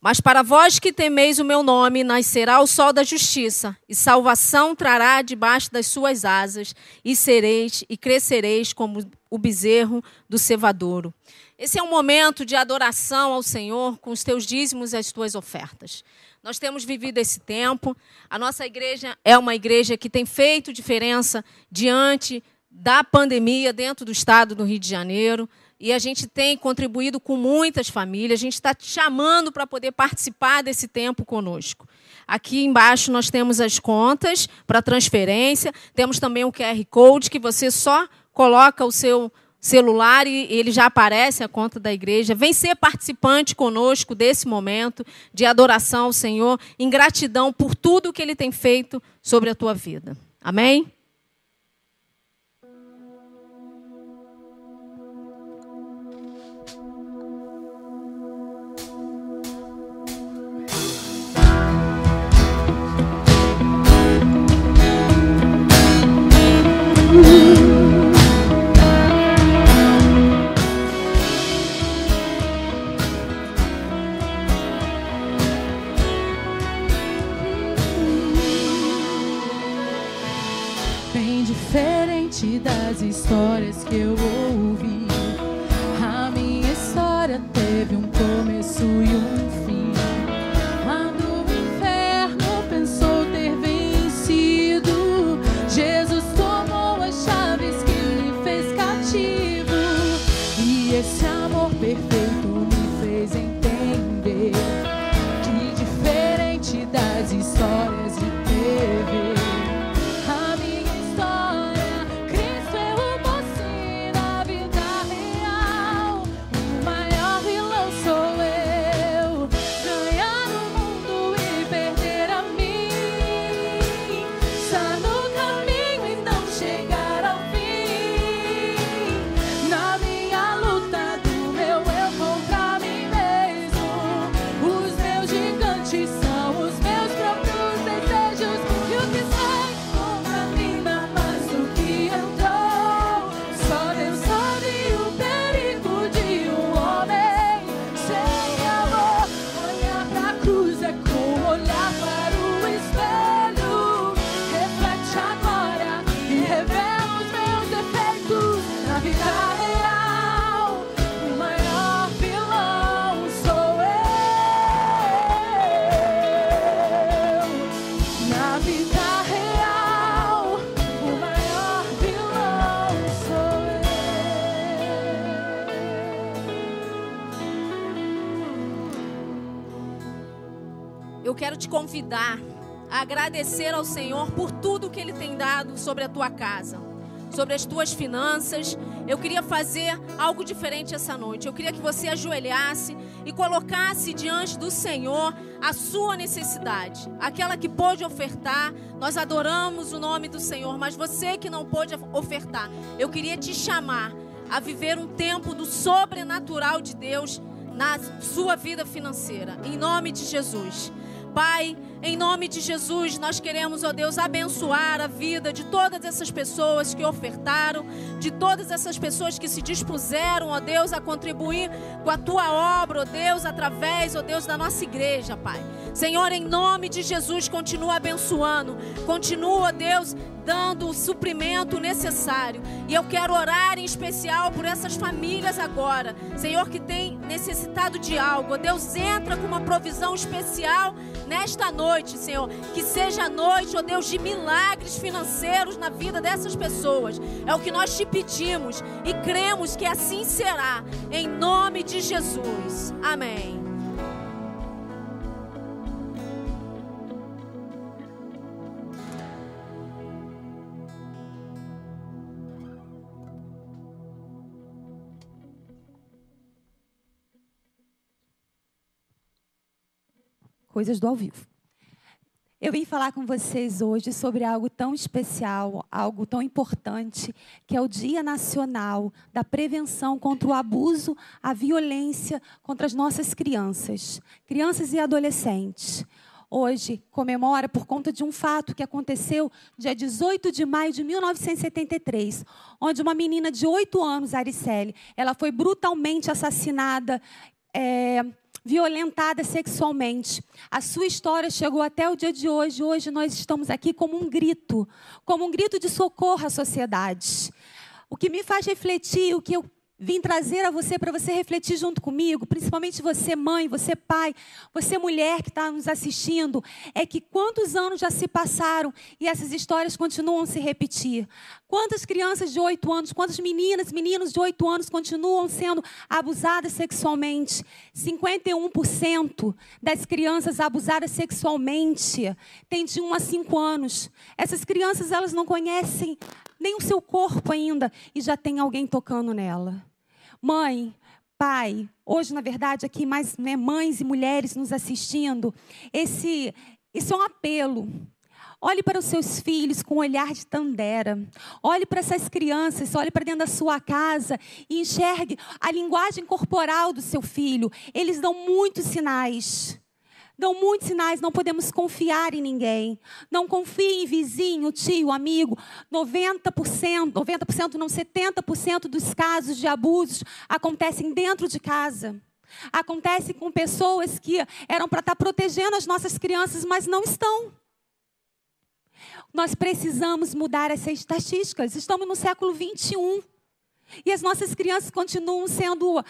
Mas para vós que temeis o meu nome, nascerá o sol da justiça, e salvação trará debaixo das suas asas, e sereis e crescereis como o bezerro do cevadouro. Esse é um momento de adoração ao Senhor com os teus dízimos e as tuas ofertas. Nós temos vivido esse tempo. A nossa igreja é uma igreja que tem feito diferença diante da pandemia dentro do estado do Rio de Janeiro. E a gente tem contribuído com muitas famílias. A gente está te chamando para poder participar desse tempo conosco. Aqui embaixo nós temos as contas para transferência. Temos também o QR Code que você só coloca o seu celular e ele já aparece a conta da igreja. Vem ser participante conosco desse momento de adoração ao Senhor, em gratidão por tudo que ele tem feito sobre a tua vida. Amém? Que eu ouvi. A agradecer ao Senhor por tudo que Ele tem dado sobre a tua casa, sobre as tuas finanças. Eu queria fazer algo diferente essa noite. Eu queria que você ajoelhasse e colocasse diante do Senhor a sua necessidade, aquela que pôde ofertar. Nós adoramos o nome do Senhor, mas você que não pôde ofertar, eu queria te chamar a viver um tempo do sobrenatural de Deus na sua vida financeira, em nome de Jesus. Pai, em nome de Jesus, nós queremos, ó Deus, abençoar a vida de todas essas pessoas que ofertaram, de todas essas pessoas que se dispuseram, ó Deus, a contribuir com a tua obra, ó Deus, através, ó Deus, da nossa igreja, Pai. Senhor, em nome de Jesus, continua abençoando, continua, Deus, dando o suprimento necessário. E eu quero orar em especial por essas famílias agora, Senhor, que tem necessitado de algo. Deus, entra com uma provisão especial nesta noite, Senhor. Que seja a noite, ó Deus, de milagres financeiros na vida dessas pessoas. É o que nós te pedimos e cremos que assim será, em nome de Jesus. Amém. Coisas do ao vivo. Eu vim falar com vocês hoje sobre algo tão especial, algo tão importante, que é o Dia Nacional da Prevenção contra o Abuso, a Violência contra as nossas crianças, crianças e adolescentes. hoje comemora por conta de um fato que aconteceu dia 18 de maio de 1973, onde uma menina de 8 anos, Aricele, ela foi brutalmente assassinada, é, violentada sexualmente. A sua história chegou até o dia de hoje. Hoje nós estamos aqui como um grito, como um grito de socorro à sociedade. O que me faz refletir, o que eu vim trazer a você para você refletir junto comigo, principalmente você, mãe, você, pai, você, mulher que está nos assistindo, é que quantos anos já se passaram e essas histórias continuam a se repetir? Quantas crianças de 8 anos, quantas meninas, meninos de 8 anos continuam sendo abusadas sexualmente? 51% das crianças abusadas sexualmente têm de 1 a 5 anos. Essas crianças, elas não conhecem nem o seu corpo ainda e já tem alguém tocando nela. Mãe, pai, hoje, na verdade, aqui mais né, mães e mulheres nos assistindo, esse, esse é um apelo. Olhe para os seus filhos com um olhar de tandera. Olhe para essas crianças, olhe para dentro da sua casa e enxergue a linguagem corporal do seu filho. Eles dão muitos sinais dão muitos sinais, não podemos confiar em ninguém. Não confie em vizinho, tio, amigo. 90%, 90% não, 70% dos casos de abusos acontecem dentro de casa. Acontece com pessoas que eram para estar protegendo as nossas crianças, mas não estão. Nós precisamos mudar essas estatísticas. Estamos no século 21. E as nossas crianças continuam sendo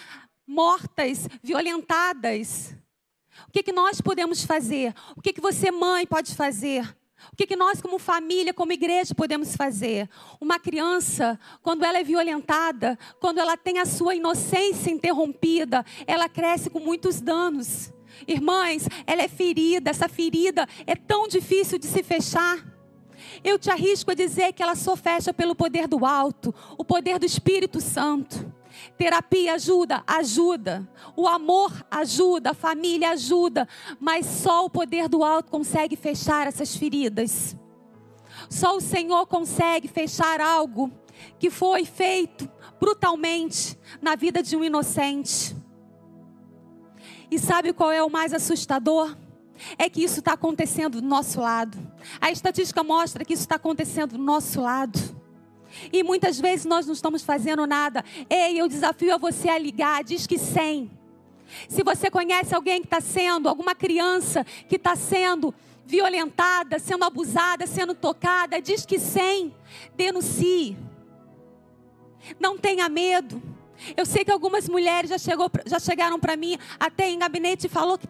mortas, violentadas. O que, que nós podemos fazer? O que, que você, mãe, pode fazer? O que, que nós, como família, como igreja, podemos fazer? Uma criança, quando ela é violentada, quando ela tem a sua inocência interrompida, ela cresce com muitos danos. Irmãs, ela é ferida, essa ferida é tão difícil de se fechar. Eu te arrisco a dizer que ela só fecha pelo poder do alto, o poder do Espírito Santo. Terapia ajuda, ajuda. O amor ajuda, a família ajuda, mas só o poder do alto consegue fechar essas feridas. Só o Senhor consegue fechar algo que foi feito brutalmente na vida de um inocente. E sabe qual é o mais assustador? É que isso está acontecendo do nosso lado. A estatística mostra que isso está acontecendo do nosso lado. E muitas vezes nós não estamos fazendo nada. Ei, eu desafio a você a ligar, diz que 100. Se você conhece alguém que está sendo, alguma criança que está sendo violentada, sendo abusada, sendo tocada, diz que 100. Denuncie. Não tenha medo. Eu sei que algumas mulheres já, chegou, já chegaram para mim, até em gabinete, e falou que,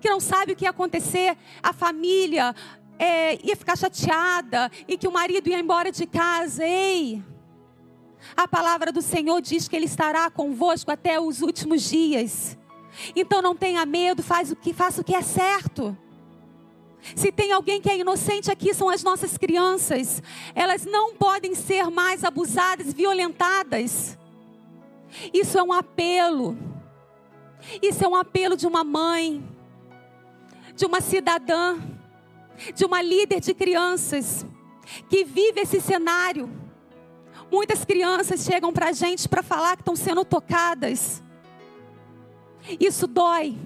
que não sabe o que ia acontecer. A família, é, ia ficar chateada e que o marido ia embora de casa. Ei! A palavra do Senhor diz que Ele estará convosco até os últimos dias. Então não tenha medo, faz o que, faça o que é certo. Se tem alguém que é inocente aqui, são as nossas crianças. Elas não podem ser mais abusadas, violentadas. Isso é um apelo. Isso é um apelo de uma mãe, de uma cidadã de uma líder de crianças que vive esse cenário. Muitas crianças chegam para a gente para falar que estão sendo tocadas. Isso dói.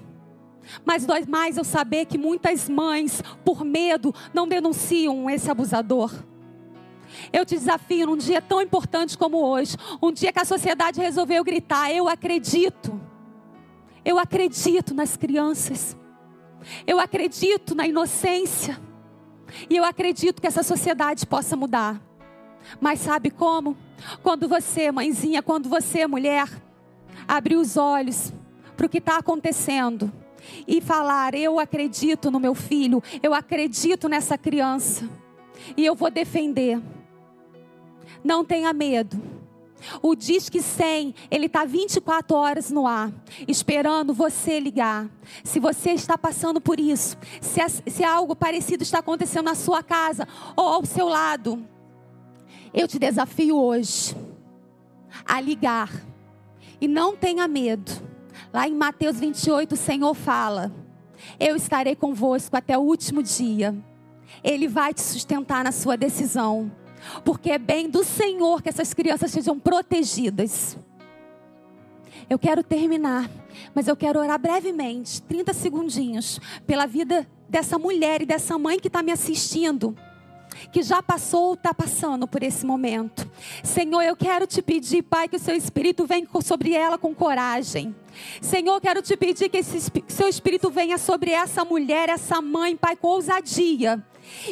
Mas dói mais eu saber que muitas mães, por medo, não denunciam esse abusador. Eu te desafio num dia tão importante como hoje, um dia que a sociedade resolveu gritar: Eu acredito. Eu acredito nas crianças. Eu acredito na inocência. E eu acredito que essa sociedade possa mudar. Mas sabe como? Quando você, mãezinha, quando você, mulher, abrir os olhos para o que está acontecendo e falar: Eu acredito no meu filho, eu acredito nessa criança e eu vou defender. Não tenha medo. O Disque 100, ele está 24 horas no ar, esperando você ligar. Se você está passando por isso, se, se algo parecido está acontecendo na sua casa ou ao seu lado, eu te desafio hoje a ligar. E não tenha medo. Lá em Mateus 28, o Senhor fala: Eu estarei convosco até o último dia. Ele vai te sustentar na sua decisão porque é bem do Senhor que essas crianças sejam protegidas. Eu quero terminar, mas eu quero orar brevemente, 30 segundinhos, pela vida dessa mulher e dessa mãe que está me assistindo que já passou ou está passando por esse momento. Senhor, eu quero te pedir, Pai, que o seu Espírito venha sobre ela com coragem. Senhor, quero te pedir que esse seu Espírito venha sobre essa mulher, essa mãe, Pai, com ousadia.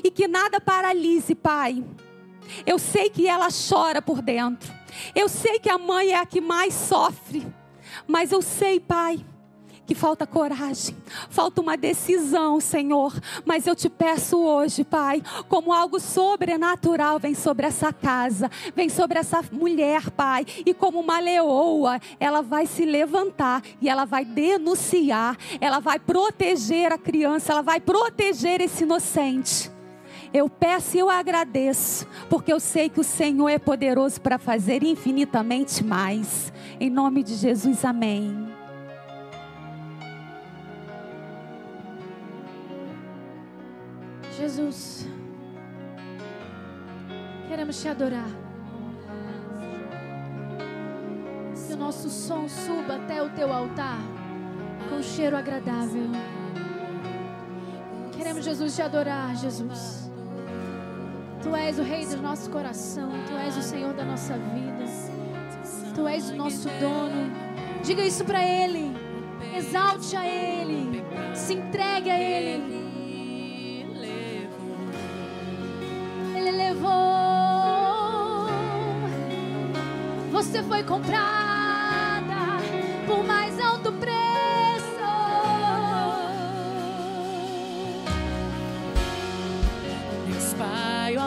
E que nada paralise, Pai. Eu sei que ela chora por dentro. Eu sei que a mãe é a que mais sofre. Mas eu sei, Pai, que falta coragem, falta uma decisão, Senhor. Mas eu te peço hoje, Pai, como algo sobrenatural vem sobre essa casa, vem sobre essa mulher, Pai, e como uma leoa, ela vai se levantar e ela vai denunciar, ela vai proteger a criança, ela vai proteger esse inocente. Eu peço e eu agradeço, porque eu sei que o Senhor é poderoso para fazer infinitamente mais. Em nome de Jesus, amém. Jesus, queremos te adorar. Que o nosso som suba até o teu altar com um cheiro agradável. Queremos, Jesus, te adorar, Jesus. Tu és o Rei do nosso coração, Tu és o Senhor da nossa vida, Tu és o nosso dono. Diga isso para Ele, exalte a Ele, se entregue a Ele. Ele levou. Você foi comprada por mais alto preço.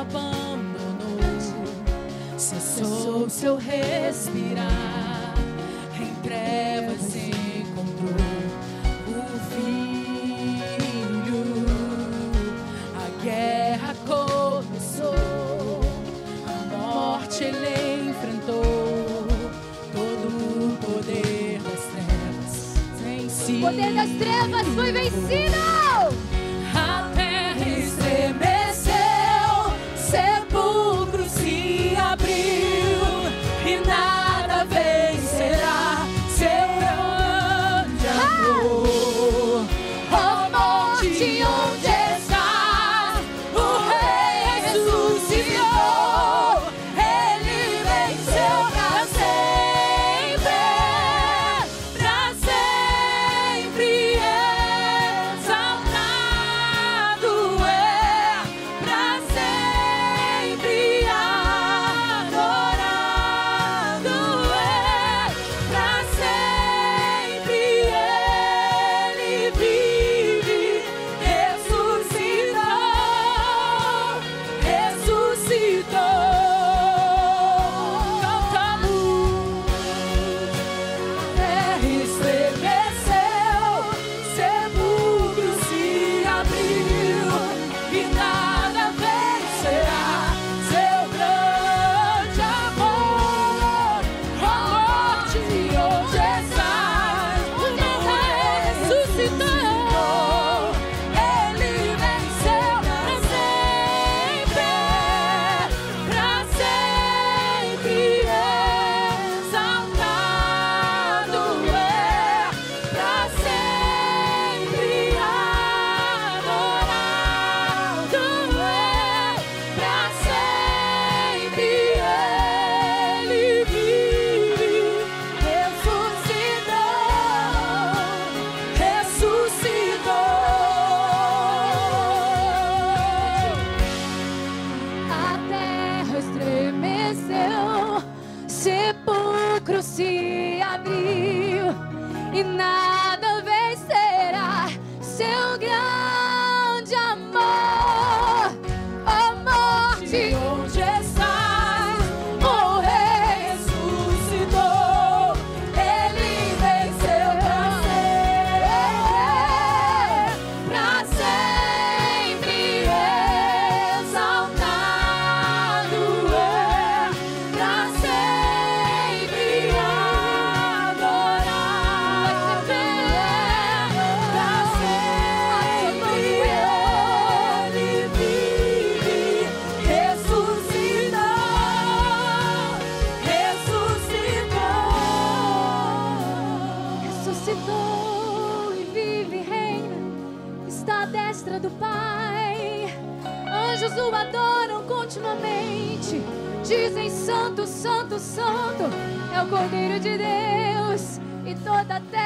Abandonou, cessou seu respirar, em trevas encontrou o filho. A guerra começou, a morte ele enfrentou, todo o poder das trevas. O poder das trevas foi vencido.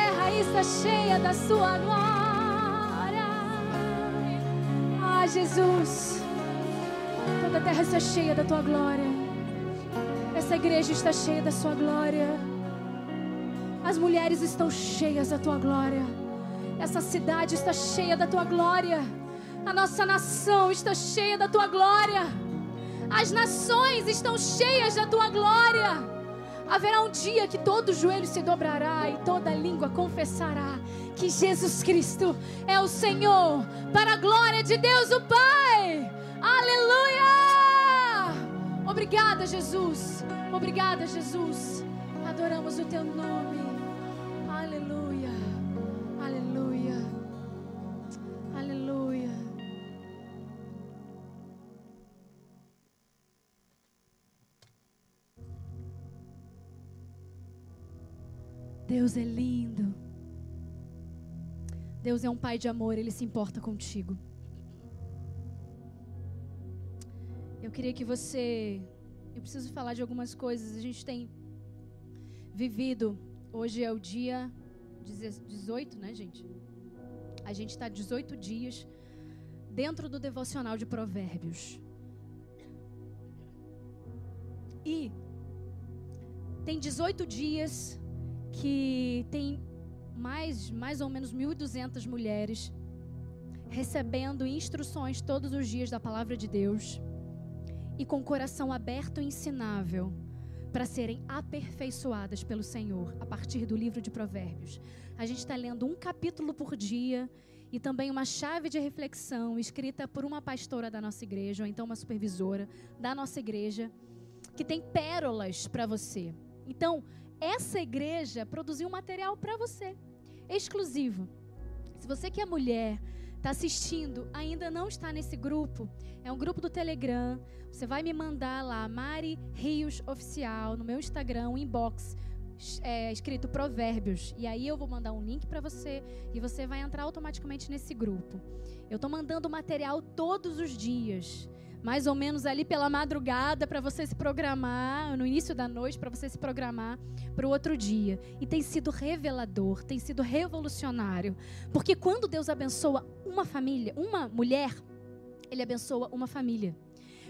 Terra está cheia da sua glória. Ah, Jesus, toda a terra está cheia da tua glória. Essa igreja está cheia da sua glória. As mulheres estão cheias da tua glória. Essa cidade está cheia da tua glória. A nossa nação está cheia da tua glória. As nações estão cheias da tua glória. Haverá um dia que todo joelho se dobrará e toda língua confessará que Jesus Cristo é o Senhor, para a glória de Deus o Pai. Aleluia! Obrigada, Jesus. Obrigada, Jesus. Adoramos o teu nome. Aleluia. Deus é lindo. Deus é um pai de amor, ele se importa contigo. Eu queria que você. Eu preciso falar de algumas coisas. A gente tem vivido. Hoje é o dia 18, né, gente? A gente está 18 dias dentro do devocional de Provérbios. E tem 18 dias que tem mais, mais ou menos 1.200 mulheres recebendo instruções todos os dias da palavra de Deus e com coração aberto e ensinável para serem aperfeiçoadas pelo Senhor a partir do livro de Provérbios. A gente está lendo um capítulo por dia e também uma chave de reflexão escrita por uma pastora da nossa igreja, ou então uma supervisora da nossa igreja, que tem pérolas para você. Então, essa igreja produziu material para você, exclusivo. Se você que é mulher, está assistindo, ainda não está nesse grupo, é um grupo do Telegram. Você vai me mandar lá, Mari Rios Oficial, no meu Instagram, um inbox. É, escrito Provérbios. E aí eu vou mandar um link para você e você vai entrar automaticamente nesse grupo. Eu estou mandando material todos os dias mais ou menos ali pela madrugada para você se programar, no início da noite para você se programar para o outro dia. E tem sido revelador, tem sido revolucionário, porque quando Deus abençoa uma família, uma mulher, ele abençoa uma família.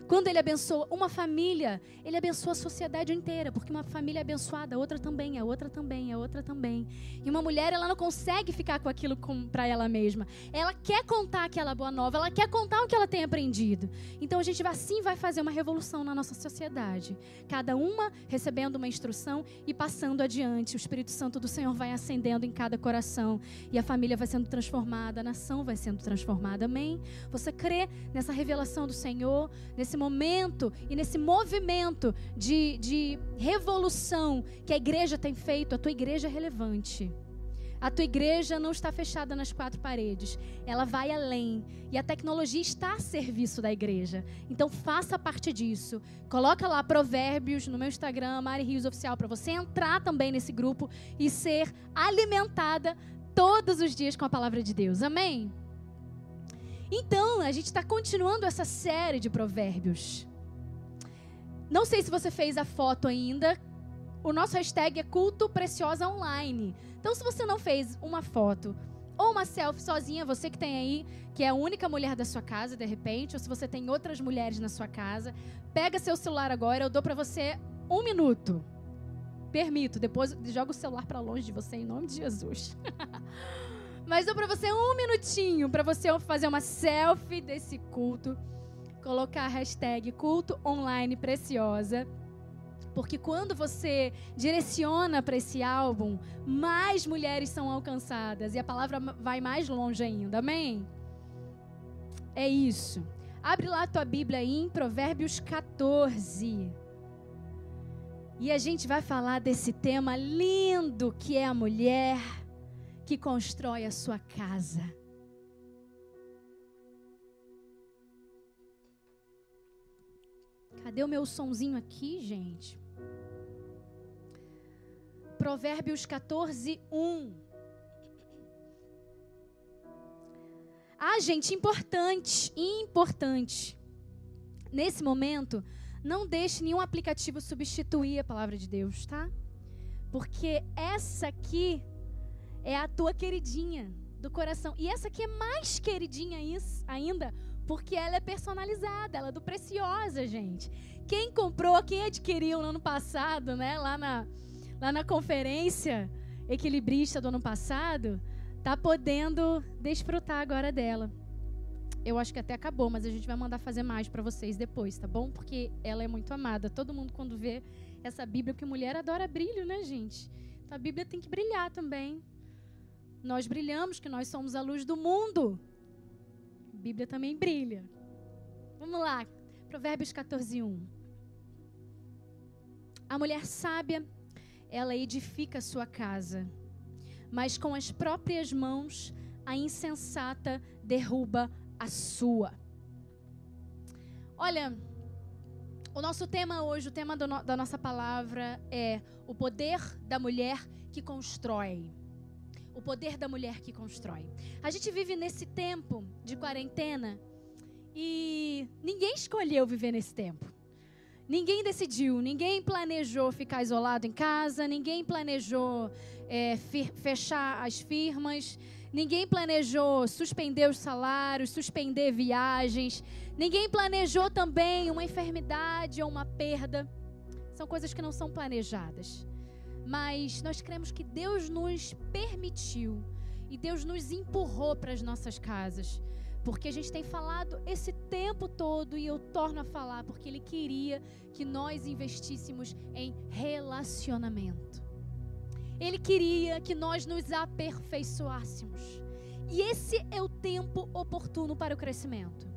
Quando ele abençoa uma família, ele abençoa a sociedade inteira, porque uma família é abençoada, a outra também, a outra também, a outra também. E uma mulher, ela não consegue ficar com aquilo para ela mesma. Ela quer contar aquela boa nova, ela quer contar o que ela tem aprendido. Então a gente assim vai fazer uma revolução na nossa sociedade. Cada uma recebendo uma instrução e passando adiante. O Espírito Santo do Senhor vai acendendo em cada coração e a família vai sendo transformada, a nação vai sendo transformada. Amém? Você crê nessa revelação do Senhor, nesse momento e nesse movimento de, de revolução que a igreja tem feito, a tua igreja é relevante. A tua igreja não está fechada nas quatro paredes, ela vai além e a tecnologia está a serviço da igreja. Então faça parte disso. Coloca lá provérbios no meu Instagram, Mari Rios Oficial, para você entrar também nesse grupo e ser alimentada todos os dias com a palavra de Deus. Amém? Então, a gente está continuando essa série de provérbios. Não sei se você fez a foto ainda. O nosso hashtag é culto preciosa online. Então, se você não fez uma foto ou uma selfie sozinha, você que tem aí, que é a única mulher da sua casa, de repente, ou se você tem outras mulheres na sua casa, pega seu celular agora, eu dou para você um minuto. Permito, depois joga o celular para longe de você em nome de Jesus. Mas dou para você um minutinho para você fazer uma selfie desse culto, colocar a hashtag culto online preciosa. Porque quando você direciona para esse álbum, mais mulheres são alcançadas e a palavra vai mais longe ainda. Amém? É isso. Abre lá a tua Bíblia aí em Provérbios 14. E a gente vai falar desse tema lindo que é a mulher que constrói a sua casa. Cadê o meu sonzinho aqui, gente? Provérbios 14, 1. Ah, gente, importante, importante. Nesse momento, não deixe nenhum aplicativo substituir a palavra de Deus, tá? Porque essa aqui é a tua queridinha do coração. E essa aqui é mais queridinha ainda, porque ela é personalizada, ela é do Preciosa, gente. Quem comprou, quem adquiriu no ano passado, né, lá na, lá na conferência equilibrista do ano passado, tá podendo desfrutar agora dela. Eu acho que até acabou, mas a gente vai mandar fazer mais para vocês depois, tá bom? Porque ela é muito amada. Todo mundo quando vê essa Bíblia, porque mulher adora brilho, né, gente? Então a Bíblia tem que brilhar também. Nós brilhamos, que nós somos a luz do mundo. A Bíblia também brilha. Vamos lá, Provérbios 14, 1. A mulher sábia, ela edifica a sua casa, mas com as próprias mãos a insensata derruba a sua. Olha, o nosso tema hoje, o tema no, da nossa palavra é o poder da mulher que constrói. O poder da mulher que constrói. A gente vive nesse tempo de quarentena e ninguém escolheu viver nesse tempo. Ninguém decidiu, ninguém planejou ficar isolado em casa, ninguém planejou é, fechar as firmas, ninguém planejou suspender os salários, suspender viagens, ninguém planejou também uma enfermidade ou uma perda. São coisas que não são planejadas. Mas nós cremos que Deus nos permitiu e Deus nos empurrou para as nossas casas porque a gente tem falado esse tempo todo e eu torno a falar porque ele queria que nós investíssemos em relacionamento. Ele queria que nós nos aperfeiçoássemos. E esse é o tempo oportuno para o crescimento.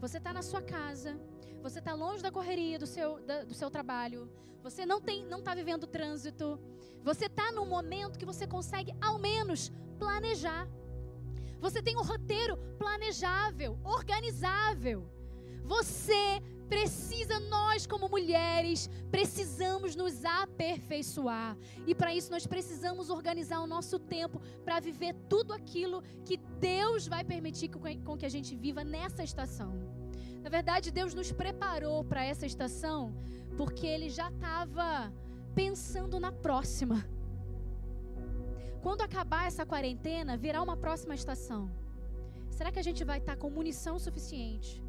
Você está na sua casa, você está longe da correria do seu, da, do seu trabalho, você não tem, não está vivendo trânsito, você está num momento que você consegue ao menos planejar você tem um roteiro planejável, organizável. Você precisa, nós como mulheres, precisamos nos aperfeiçoar. E para isso nós precisamos organizar o nosso tempo para viver tudo aquilo que Deus vai permitir com que a gente viva nessa estação. Na verdade, Deus nos preparou para essa estação porque Ele já estava pensando na próxima. Quando acabar essa quarentena, virá uma próxima estação. Será que a gente vai estar com munição suficiente?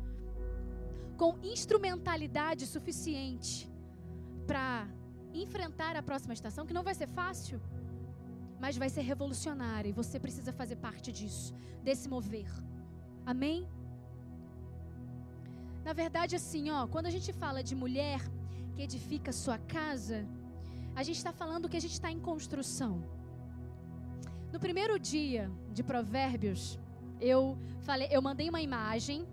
Com instrumentalidade suficiente para enfrentar a próxima estação, que não vai ser fácil, mas vai ser revolucionária e você precisa fazer parte disso, desse mover. Amém? Na verdade, assim, ó, quando a gente fala de mulher que edifica sua casa, a gente está falando que a gente está em construção. No primeiro dia de Provérbios, eu falei, eu mandei uma imagem,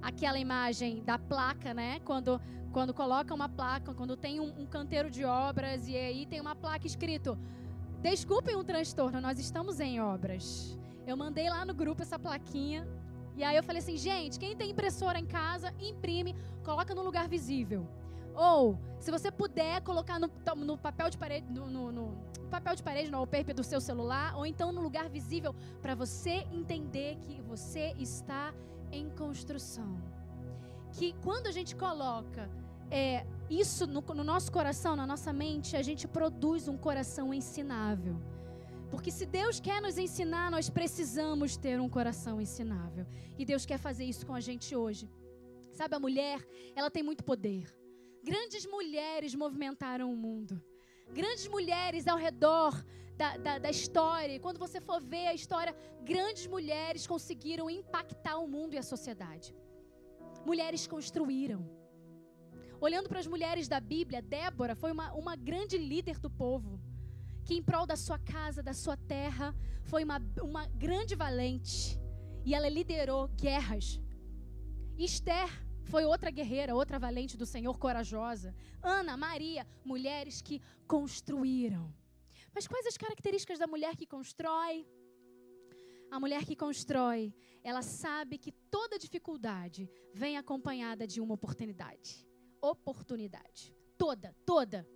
aquela imagem da placa, né? Quando quando coloca uma placa, quando tem um, um canteiro de obras e aí tem uma placa escrito: Desculpem o transtorno, nós estamos em obras. Eu mandei lá no grupo essa plaquinha e aí eu falei assim, gente, quem tem impressora em casa, imprime, coloca no lugar visível. Ou, se você puder colocar no, no papel de parede, no, no, no, papel de parede, no wallpaper do seu celular, ou então no lugar visível, para você entender que você está em construção. Que quando a gente coloca é, isso no, no nosso coração, na nossa mente, a gente produz um coração ensinável. Porque se Deus quer nos ensinar, nós precisamos ter um coração ensinável. E Deus quer fazer isso com a gente hoje. Sabe, a mulher, ela tem muito poder. Grandes mulheres movimentaram o mundo. Grandes mulheres ao redor da, da, da, história. Quando você for ver a história, grandes mulheres conseguiram impactar o mundo e a sociedade. Mulheres construíram. Olhando para as mulheres da Bíblia, Débora foi uma, uma grande líder do povo. Que, em prol da sua casa, da sua terra, foi uma, uma grande valente. E ela liderou guerras. Esther foi outra guerreira, outra valente do Senhor, corajosa. Ana, Maria, mulheres que construíram. Mas quais as características da mulher que constrói? A mulher que constrói, ela sabe que toda dificuldade vem acompanhada de uma oportunidade. Oportunidade. Toda, toda.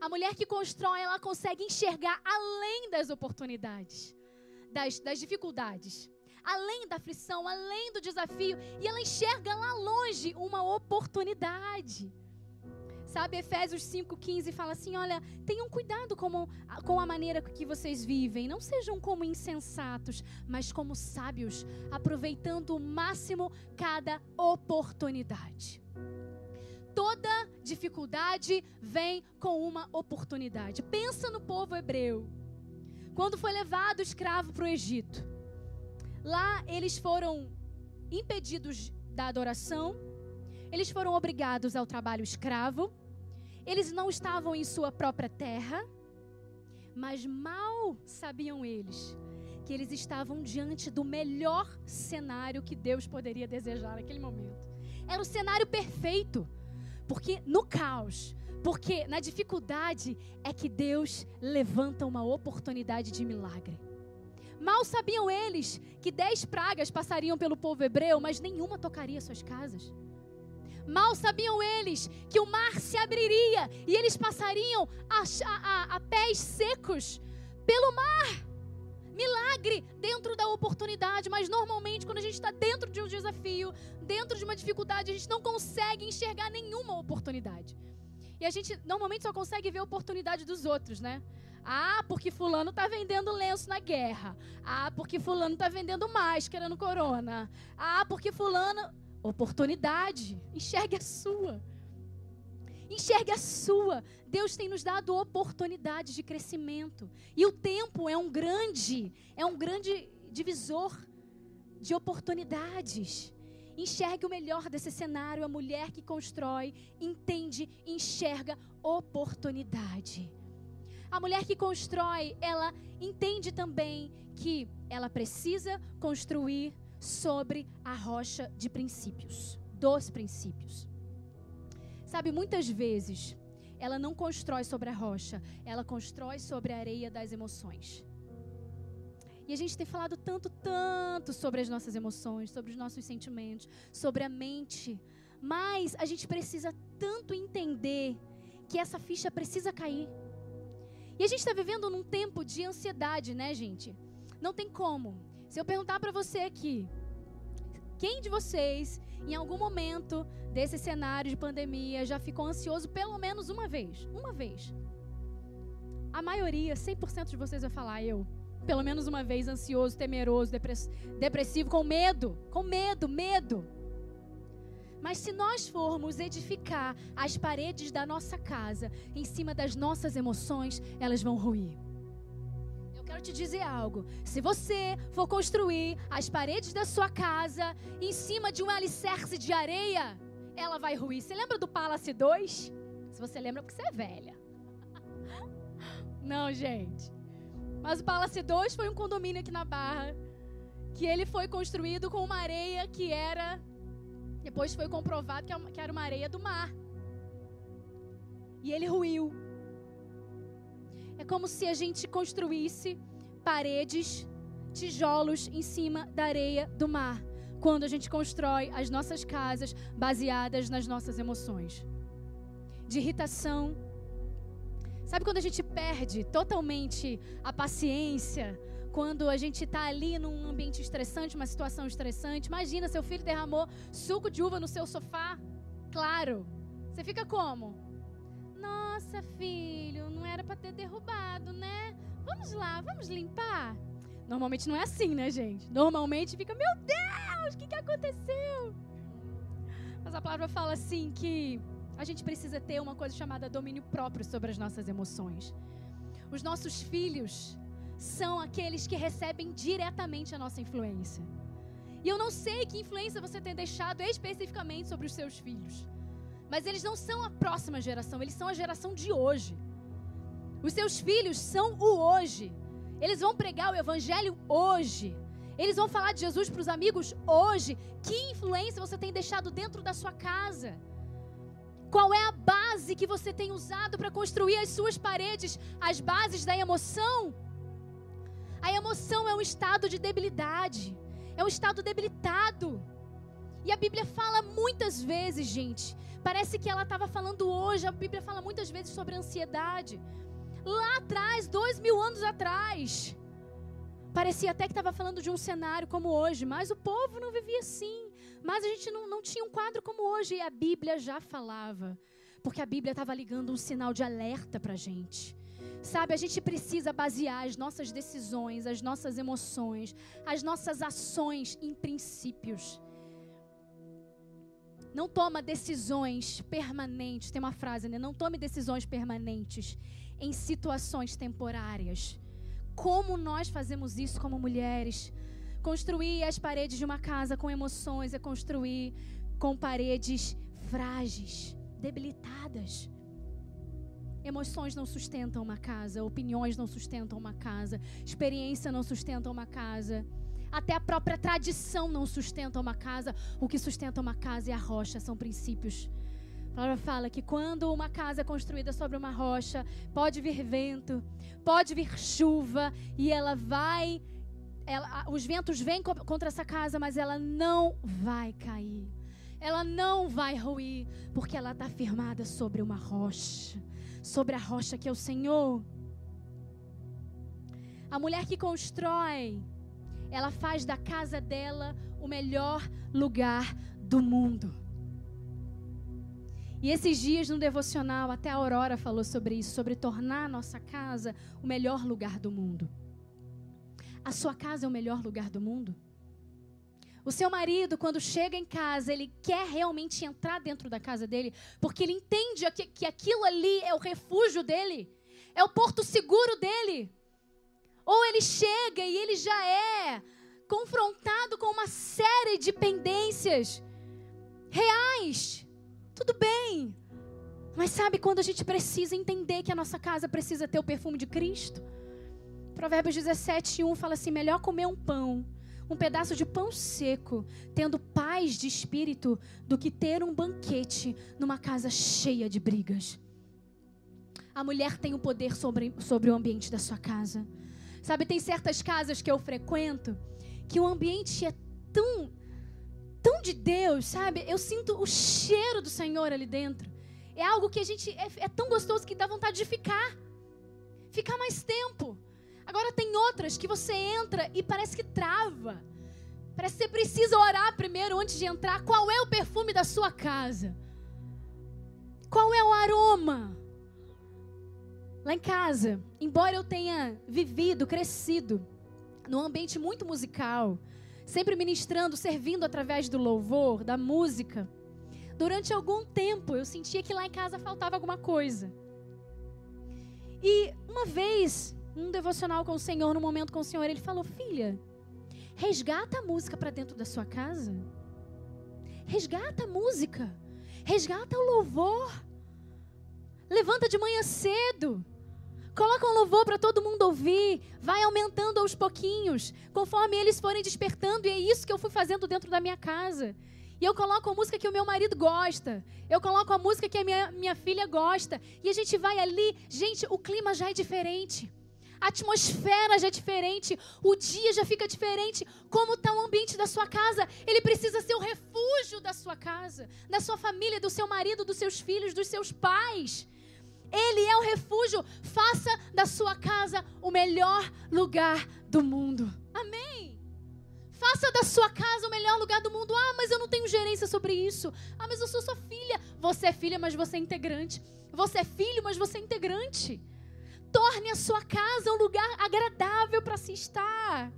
A mulher que constrói, ela consegue enxergar além das oportunidades, das, das dificuldades. além da aflição, além do desafio, e ela enxerga lá longe uma oportunidade. Sabe, Efésios 5,15 fala assim: olha, tenham cuidado com, com a maneira que vocês vivem. Não sejam como insensatos, mas como sábios, aproveitando o máximo cada oportunidade. Toda dificuldade vem com uma oportunidade. Pensa no povo hebreu. Quando foi levado escravo para o Egito, lá eles foram impedidos da adoração, eles foram obrigados ao trabalho escravo. Eles não estavam em sua própria terra, mas mal sabiam eles que eles estavam diante do melhor cenário que Deus poderia desejar naquele momento. Era o cenário perfeito, porque no caos, porque na dificuldade é que Deus levanta uma oportunidade de milagre. Mal sabiam eles que dez pragas passariam pelo povo hebreu, mas nenhuma tocaria suas casas. Mal sabiam eles que o mar se abriria e eles passariam a, a, a pés secos pelo mar. Milagre dentro da oportunidade, mas normalmente quando a gente está dentro de um desafio, dentro de uma dificuldade, a gente não consegue enxergar nenhuma oportunidade. E a gente normalmente só consegue ver a oportunidade dos outros, né? Ah, porque fulano está vendendo lenço na guerra. Ah, porque fulano está vendendo máscara no corona. Ah, porque fulano oportunidade. Enxergue a sua. Enxergue a sua. Deus tem nos dado oportunidades de crescimento. E o tempo é um grande, é um grande divisor de oportunidades. Enxergue o melhor desse cenário. A mulher que constrói, entende, enxerga oportunidade. A mulher que constrói, ela entende também que ela precisa construir sobre a rocha de princípios, dos princípios. Sabe, muitas vezes ela não constrói sobre a rocha, ela constrói sobre a areia das emoções. E a gente tem falado tanto, tanto sobre as nossas emoções, sobre os nossos sentimentos, sobre a mente. Mas a gente precisa tanto entender que essa ficha precisa cair. E a gente está vivendo num tempo de ansiedade, né, gente? Não tem como. Se eu perguntar para você aqui, quem de vocês, em algum momento desse cenário de pandemia, já ficou ansioso pelo menos uma vez? Uma vez. A maioria, 100% de vocês vai falar, eu. Pelo menos uma vez ansioso, temeroso, depressivo, com medo. Com medo, medo. Mas se nós formos edificar as paredes da nossa casa em cima das nossas emoções, elas vão ruir quero te dizer algo. Se você for construir as paredes da sua casa em cima de um alicerce de areia, ela vai ruir. Você lembra do Palace 2? Se você lembra, porque você é velha. Não, gente. Mas o Palace 2 foi um condomínio aqui na Barra. Que ele foi construído com uma areia que era. Depois foi comprovado que era uma areia do mar. E ele ruiu. É como se a gente construísse paredes, tijolos em cima da areia do mar. Quando a gente constrói as nossas casas baseadas nas nossas emoções. De irritação. Sabe quando a gente perde totalmente a paciência? Quando a gente está ali num ambiente estressante, uma situação estressante. Imagina, seu filho derramou suco de uva no seu sofá. Claro. Você fica como? Nossa, filho, não era para ter derrubado, né? Vamos lá, vamos limpar. Normalmente não é assim, né, gente? Normalmente fica, meu Deus, o que, que aconteceu? Mas a palavra fala assim que a gente precisa ter uma coisa chamada domínio próprio sobre as nossas emoções. Os nossos filhos são aqueles que recebem diretamente a nossa influência. E eu não sei que influência você tem deixado especificamente sobre os seus filhos. Mas eles não são a próxima geração, eles são a geração de hoje. Os seus filhos são o hoje. Eles vão pregar o evangelho hoje. Eles vão falar de Jesus para os amigos hoje. Que influência você tem deixado dentro da sua casa? Qual é a base que você tem usado para construir as suas paredes? As bases da emoção? A emoção é um estado de debilidade, é um estado debilitado. E a Bíblia fala muitas vezes, gente, Parece que ela estava falando hoje. A Bíblia fala muitas vezes sobre ansiedade. Lá atrás, dois mil anos atrás, Parecia até que estava falando de um cenário como hoje, mas o povo não vivia assim. Mas a gente não, não tinha um quadro como hoje. E a Bíblia já falava. Porque a Bíblia estava ligando um sinal de alerta para a gente. Sabe, a gente precisa basear as nossas decisões, as nossas emoções, as nossas ações em princípios. Não toma decisões permanentes. Tem uma frase, né? Não tome decisões permanentes em situações temporárias. Como nós fazemos isso como mulheres? Construir as paredes de uma casa com emoções é construir com paredes frágeis, debilitadas. Emoções não sustentam uma casa, opiniões não sustentam uma casa, experiência não sustenta uma casa. Até a própria tradição não sustenta uma casa. O que sustenta uma casa é a rocha, são princípios. A palavra fala que quando uma casa é construída sobre uma rocha, pode vir vento, pode vir chuva e ela vai. Ela, os ventos vêm contra essa casa, mas ela não vai cair. Ela não vai ruir, porque ela está firmada sobre uma rocha sobre a rocha que é o Senhor. A mulher que constrói, ela faz da casa dela o melhor lugar do mundo. E esses dias no devocional, até a Aurora falou sobre isso, sobre tornar a nossa casa o melhor lugar do mundo. A sua casa é o melhor lugar do mundo? O seu marido, quando chega em casa, ele quer realmente entrar dentro da casa dele, porque ele entende que, que aquilo ali é o refúgio dele, é o porto seguro dele. Ou ele chega e ele já é confrontado com uma série de pendências reais. Tudo bem. Mas sabe quando a gente precisa entender que a nossa casa precisa ter o perfume de Cristo? Provérbios 17, 1 fala assim: melhor comer um pão um pedaço de pão seco, tendo paz de espírito, do que ter um banquete numa casa cheia de brigas. A mulher tem o poder sobre, sobre o ambiente da sua casa. Sabe, tem certas casas que eu frequento que o ambiente é tão, tão de Deus, sabe? Eu sinto o cheiro do Senhor ali dentro. É algo que a gente é, é tão gostoso que dá vontade de ficar, ficar mais tempo. Agora tem outras que você entra e parece que trava. Parece que você precisa orar primeiro antes de entrar. Qual é o perfume da sua casa? Qual é o aroma? Lá em casa, embora eu tenha vivido, crescido num ambiente muito musical, sempre ministrando, servindo através do louvor, da música, durante algum tempo eu sentia que lá em casa faltava alguma coisa. E uma vez um devocional com o Senhor, no momento com o Senhor, ele falou: Filha, resgata a música para dentro da sua casa. Resgata a música. Resgata o louvor. Levanta de manhã cedo. Coloca um louvor para todo mundo ouvir. Vai aumentando aos pouquinhos, conforme eles forem despertando. E é isso que eu fui fazendo dentro da minha casa. E eu coloco a música que o meu marido gosta. Eu coloco a música que a minha, minha filha gosta. E a gente vai ali. Gente, o clima já é diferente a atmosfera já é diferente, o dia já fica diferente. Como está o ambiente da sua casa? Ele precisa ser o refúgio da sua casa, da sua família, do seu marido, dos seus filhos, dos seus pais. Ele é o refúgio. Faça da sua casa o melhor lugar do mundo. Amém. Faça da sua casa o melhor lugar do mundo. Ah, mas eu não tenho gerência sobre isso. Ah, mas eu sou sua filha. Você é filha, mas você é integrante. Você é filho, mas você é integrante. Torne a sua casa um lugar agradável para se estar.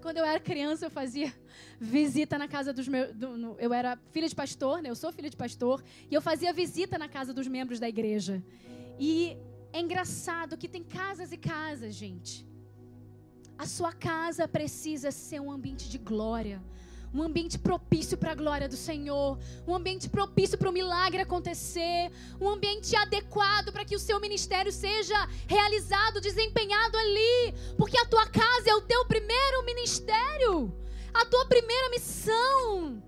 Quando eu era criança, eu fazia visita na casa dos meus. Do, no, eu era filha de pastor, né? Eu sou filha de pastor. E eu fazia visita na casa dos membros da igreja. E é engraçado que tem casas e casas, gente. A sua casa precisa ser um ambiente de glória, um ambiente propício para a glória do Senhor, um ambiente propício para o milagre acontecer, um ambiente adequado para que o seu ministério seja realizado, desempenhado ali, porque a tua casa é o teu primeiro ministério, a tua primeira missão.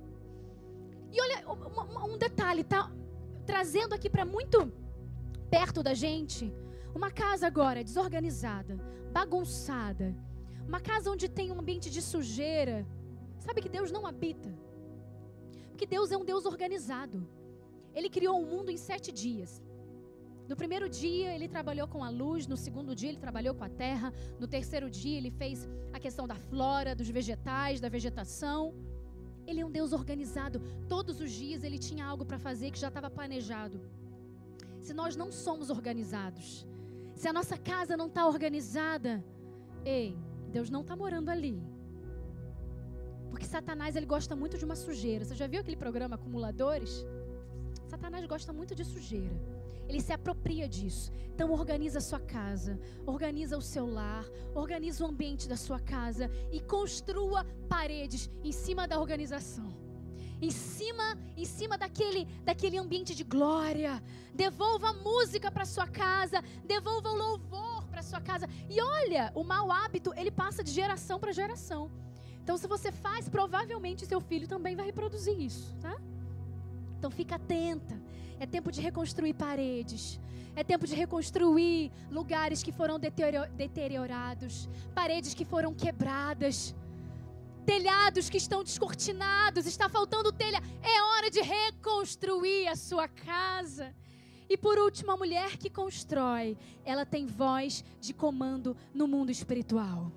E olha, um detalhe, tá? Trazendo aqui para muito perto da gente, uma casa agora desorganizada, bagunçada, uma casa onde tem um ambiente de sujeira, Sabe que Deus não habita? Porque Deus é um Deus organizado. Ele criou o mundo em sete dias. No primeiro dia ele trabalhou com a luz, no segundo dia ele trabalhou com a terra, no terceiro dia ele fez a questão da flora, dos vegetais, da vegetação. Ele é um Deus organizado. Todos os dias ele tinha algo para fazer que já estava planejado. Se nós não somos organizados, se a nossa casa não está organizada, ei, Deus não está morando ali. Porque Satanás ele gosta muito de uma sujeira. Você já viu aquele programa Acumuladores? Satanás gosta muito de sujeira. Ele se apropria disso. Então organiza a sua casa, organiza o seu lar, organiza o ambiente da sua casa e construa paredes em cima da organização. Em cima, em cima daquele, daquele ambiente de glória. Devolva a música para sua casa, devolva o louvor para sua casa. E olha, o mau hábito, ele passa de geração para geração. Então, se você faz, provavelmente seu filho também vai reproduzir isso, tá? Então, fica atenta. É tempo de reconstruir paredes. É tempo de reconstruir lugares que foram deteriorados, paredes que foram quebradas, telhados que estão descortinados, está faltando telha. É hora de reconstruir a sua casa. E por último, a mulher que constrói, ela tem voz de comando no mundo espiritual.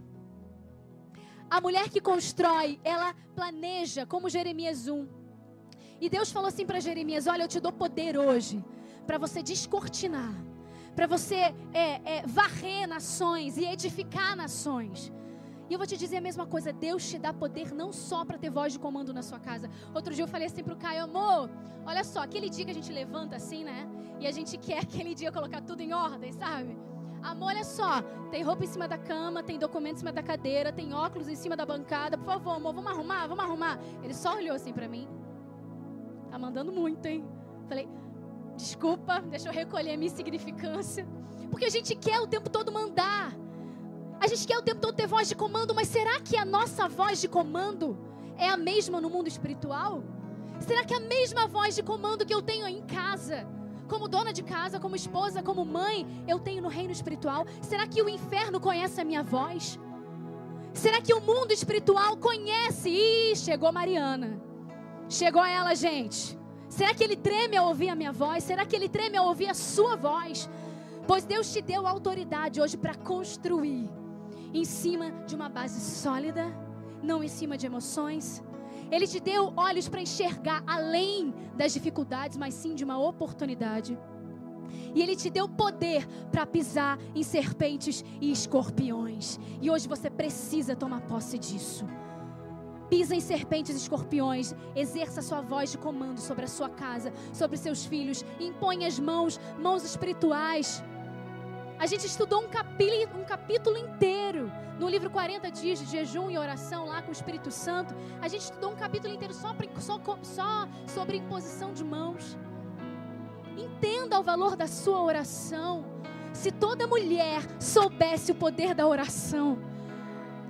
A mulher que constrói, ela planeja, como Jeremias 1. E Deus falou assim para Jeremias: Olha, eu te dou poder hoje para você descortinar, para você é, é, varrer nações e edificar nações. E eu vou te dizer a mesma coisa: Deus te dá poder não só para ter voz de comando na sua casa. Outro dia eu falei assim pro Caio, amor, olha só, aquele dia que a gente levanta assim, né? E a gente quer aquele dia colocar tudo em ordem, sabe? Amor, olha só, tem roupa em cima da cama, tem documento em cima da cadeira, tem óculos em cima da bancada. Por favor, amor, vamos arrumar, vamos arrumar. Ele só olhou assim para mim. Tá mandando muito, hein? Falei, desculpa, deixa eu recolher a minha insignificância. Porque a gente quer o tempo todo mandar. A gente quer o tempo todo ter voz de comando, mas será que a nossa voz de comando é a mesma no mundo espiritual? Será que a mesma voz de comando que eu tenho em casa, como dona de casa, como esposa, como mãe, eu tenho no reino espiritual? Será que o inferno conhece a minha voz? Será que o mundo espiritual conhece? Ih, chegou Mariana. Chegou ela, gente. Será que ele treme ao ouvir a minha voz? Será que ele treme ao ouvir a sua voz? Pois Deus te deu autoridade hoje para construir em cima de uma base sólida, não em cima de emoções. Ele te deu olhos para enxergar além das dificuldades, mas sim de uma oportunidade. E Ele te deu poder para pisar em serpentes e escorpiões. E hoje você precisa tomar posse disso pisa em serpentes e escorpiões, exerça sua voz de comando sobre a sua casa, sobre seus filhos, impõe as mãos, mãos espirituais. A gente estudou um capítulo, um capítulo inteiro no livro 40 dias de jejum e oração lá com o Espírito Santo. A gente estudou um capítulo inteiro só, só, só sobre imposição de mãos. Entenda o valor da sua oração. Se toda mulher soubesse o poder da oração,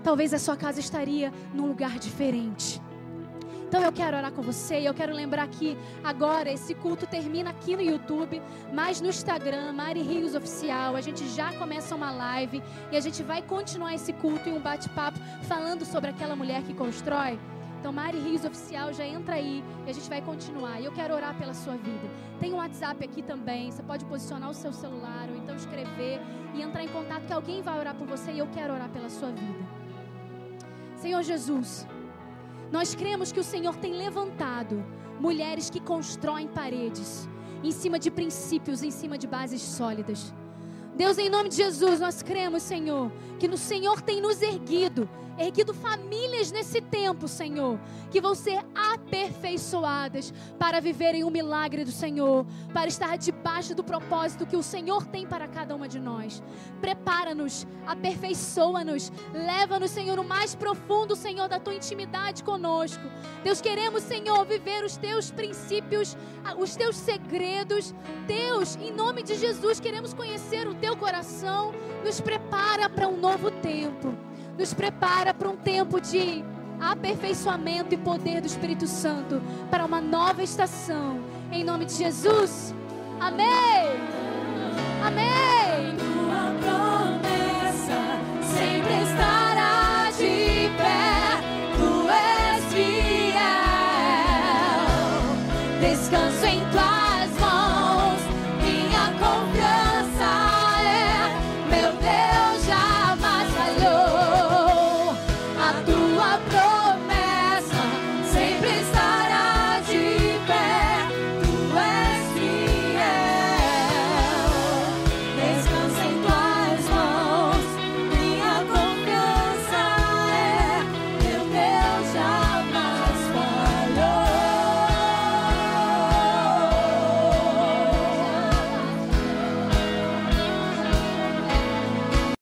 talvez a sua casa estaria num lugar diferente. Então eu quero orar com você e eu quero lembrar que agora esse culto termina aqui no YouTube, mas no Instagram, Mari Rios Oficial, a gente já começa uma live e a gente vai continuar esse culto em um bate-papo falando sobre aquela mulher que constrói. Então, Mari Rios Oficial, já entra aí e a gente vai continuar. E eu quero orar pela sua vida. Tem um WhatsApp aqui também. Você pode posicionar o seu celular ou então escrever e entrar em contato que alguém vai orar por você e eu quero orar pela sua vida. Senhor Jesus, nós cremos que o Senhor tem levantado mulheres que constroem paredes em cima de princípios, em cima de bases sólidas. Deus, em nome de Jesus, nós cremos, Senhor, que no Senhor tem nos erguido erguido famílias nesse tempo, Senhor, que vão ser aperfeiçoadas para viverem o milagre do Senhor, para estar debaixo do propósito que o Senhor tem para cada uma de nós. Prepara-nos, aperfeiçoa-nos, leva-nos, Senhor, no mais profundo, Senhor, da tua intimidade conosco. Deus, queremos, Senhor, viver os teus princípios, os teus segredos. Deus, em nome de Jesus, queremos conhecer o teu coração. Nos prepara para um novo tempo nos prepara para um tempo de aperfeiçoamento e poder do Espírito Santo para uma nova estação. Em nome de Jesus. Amém. Amém.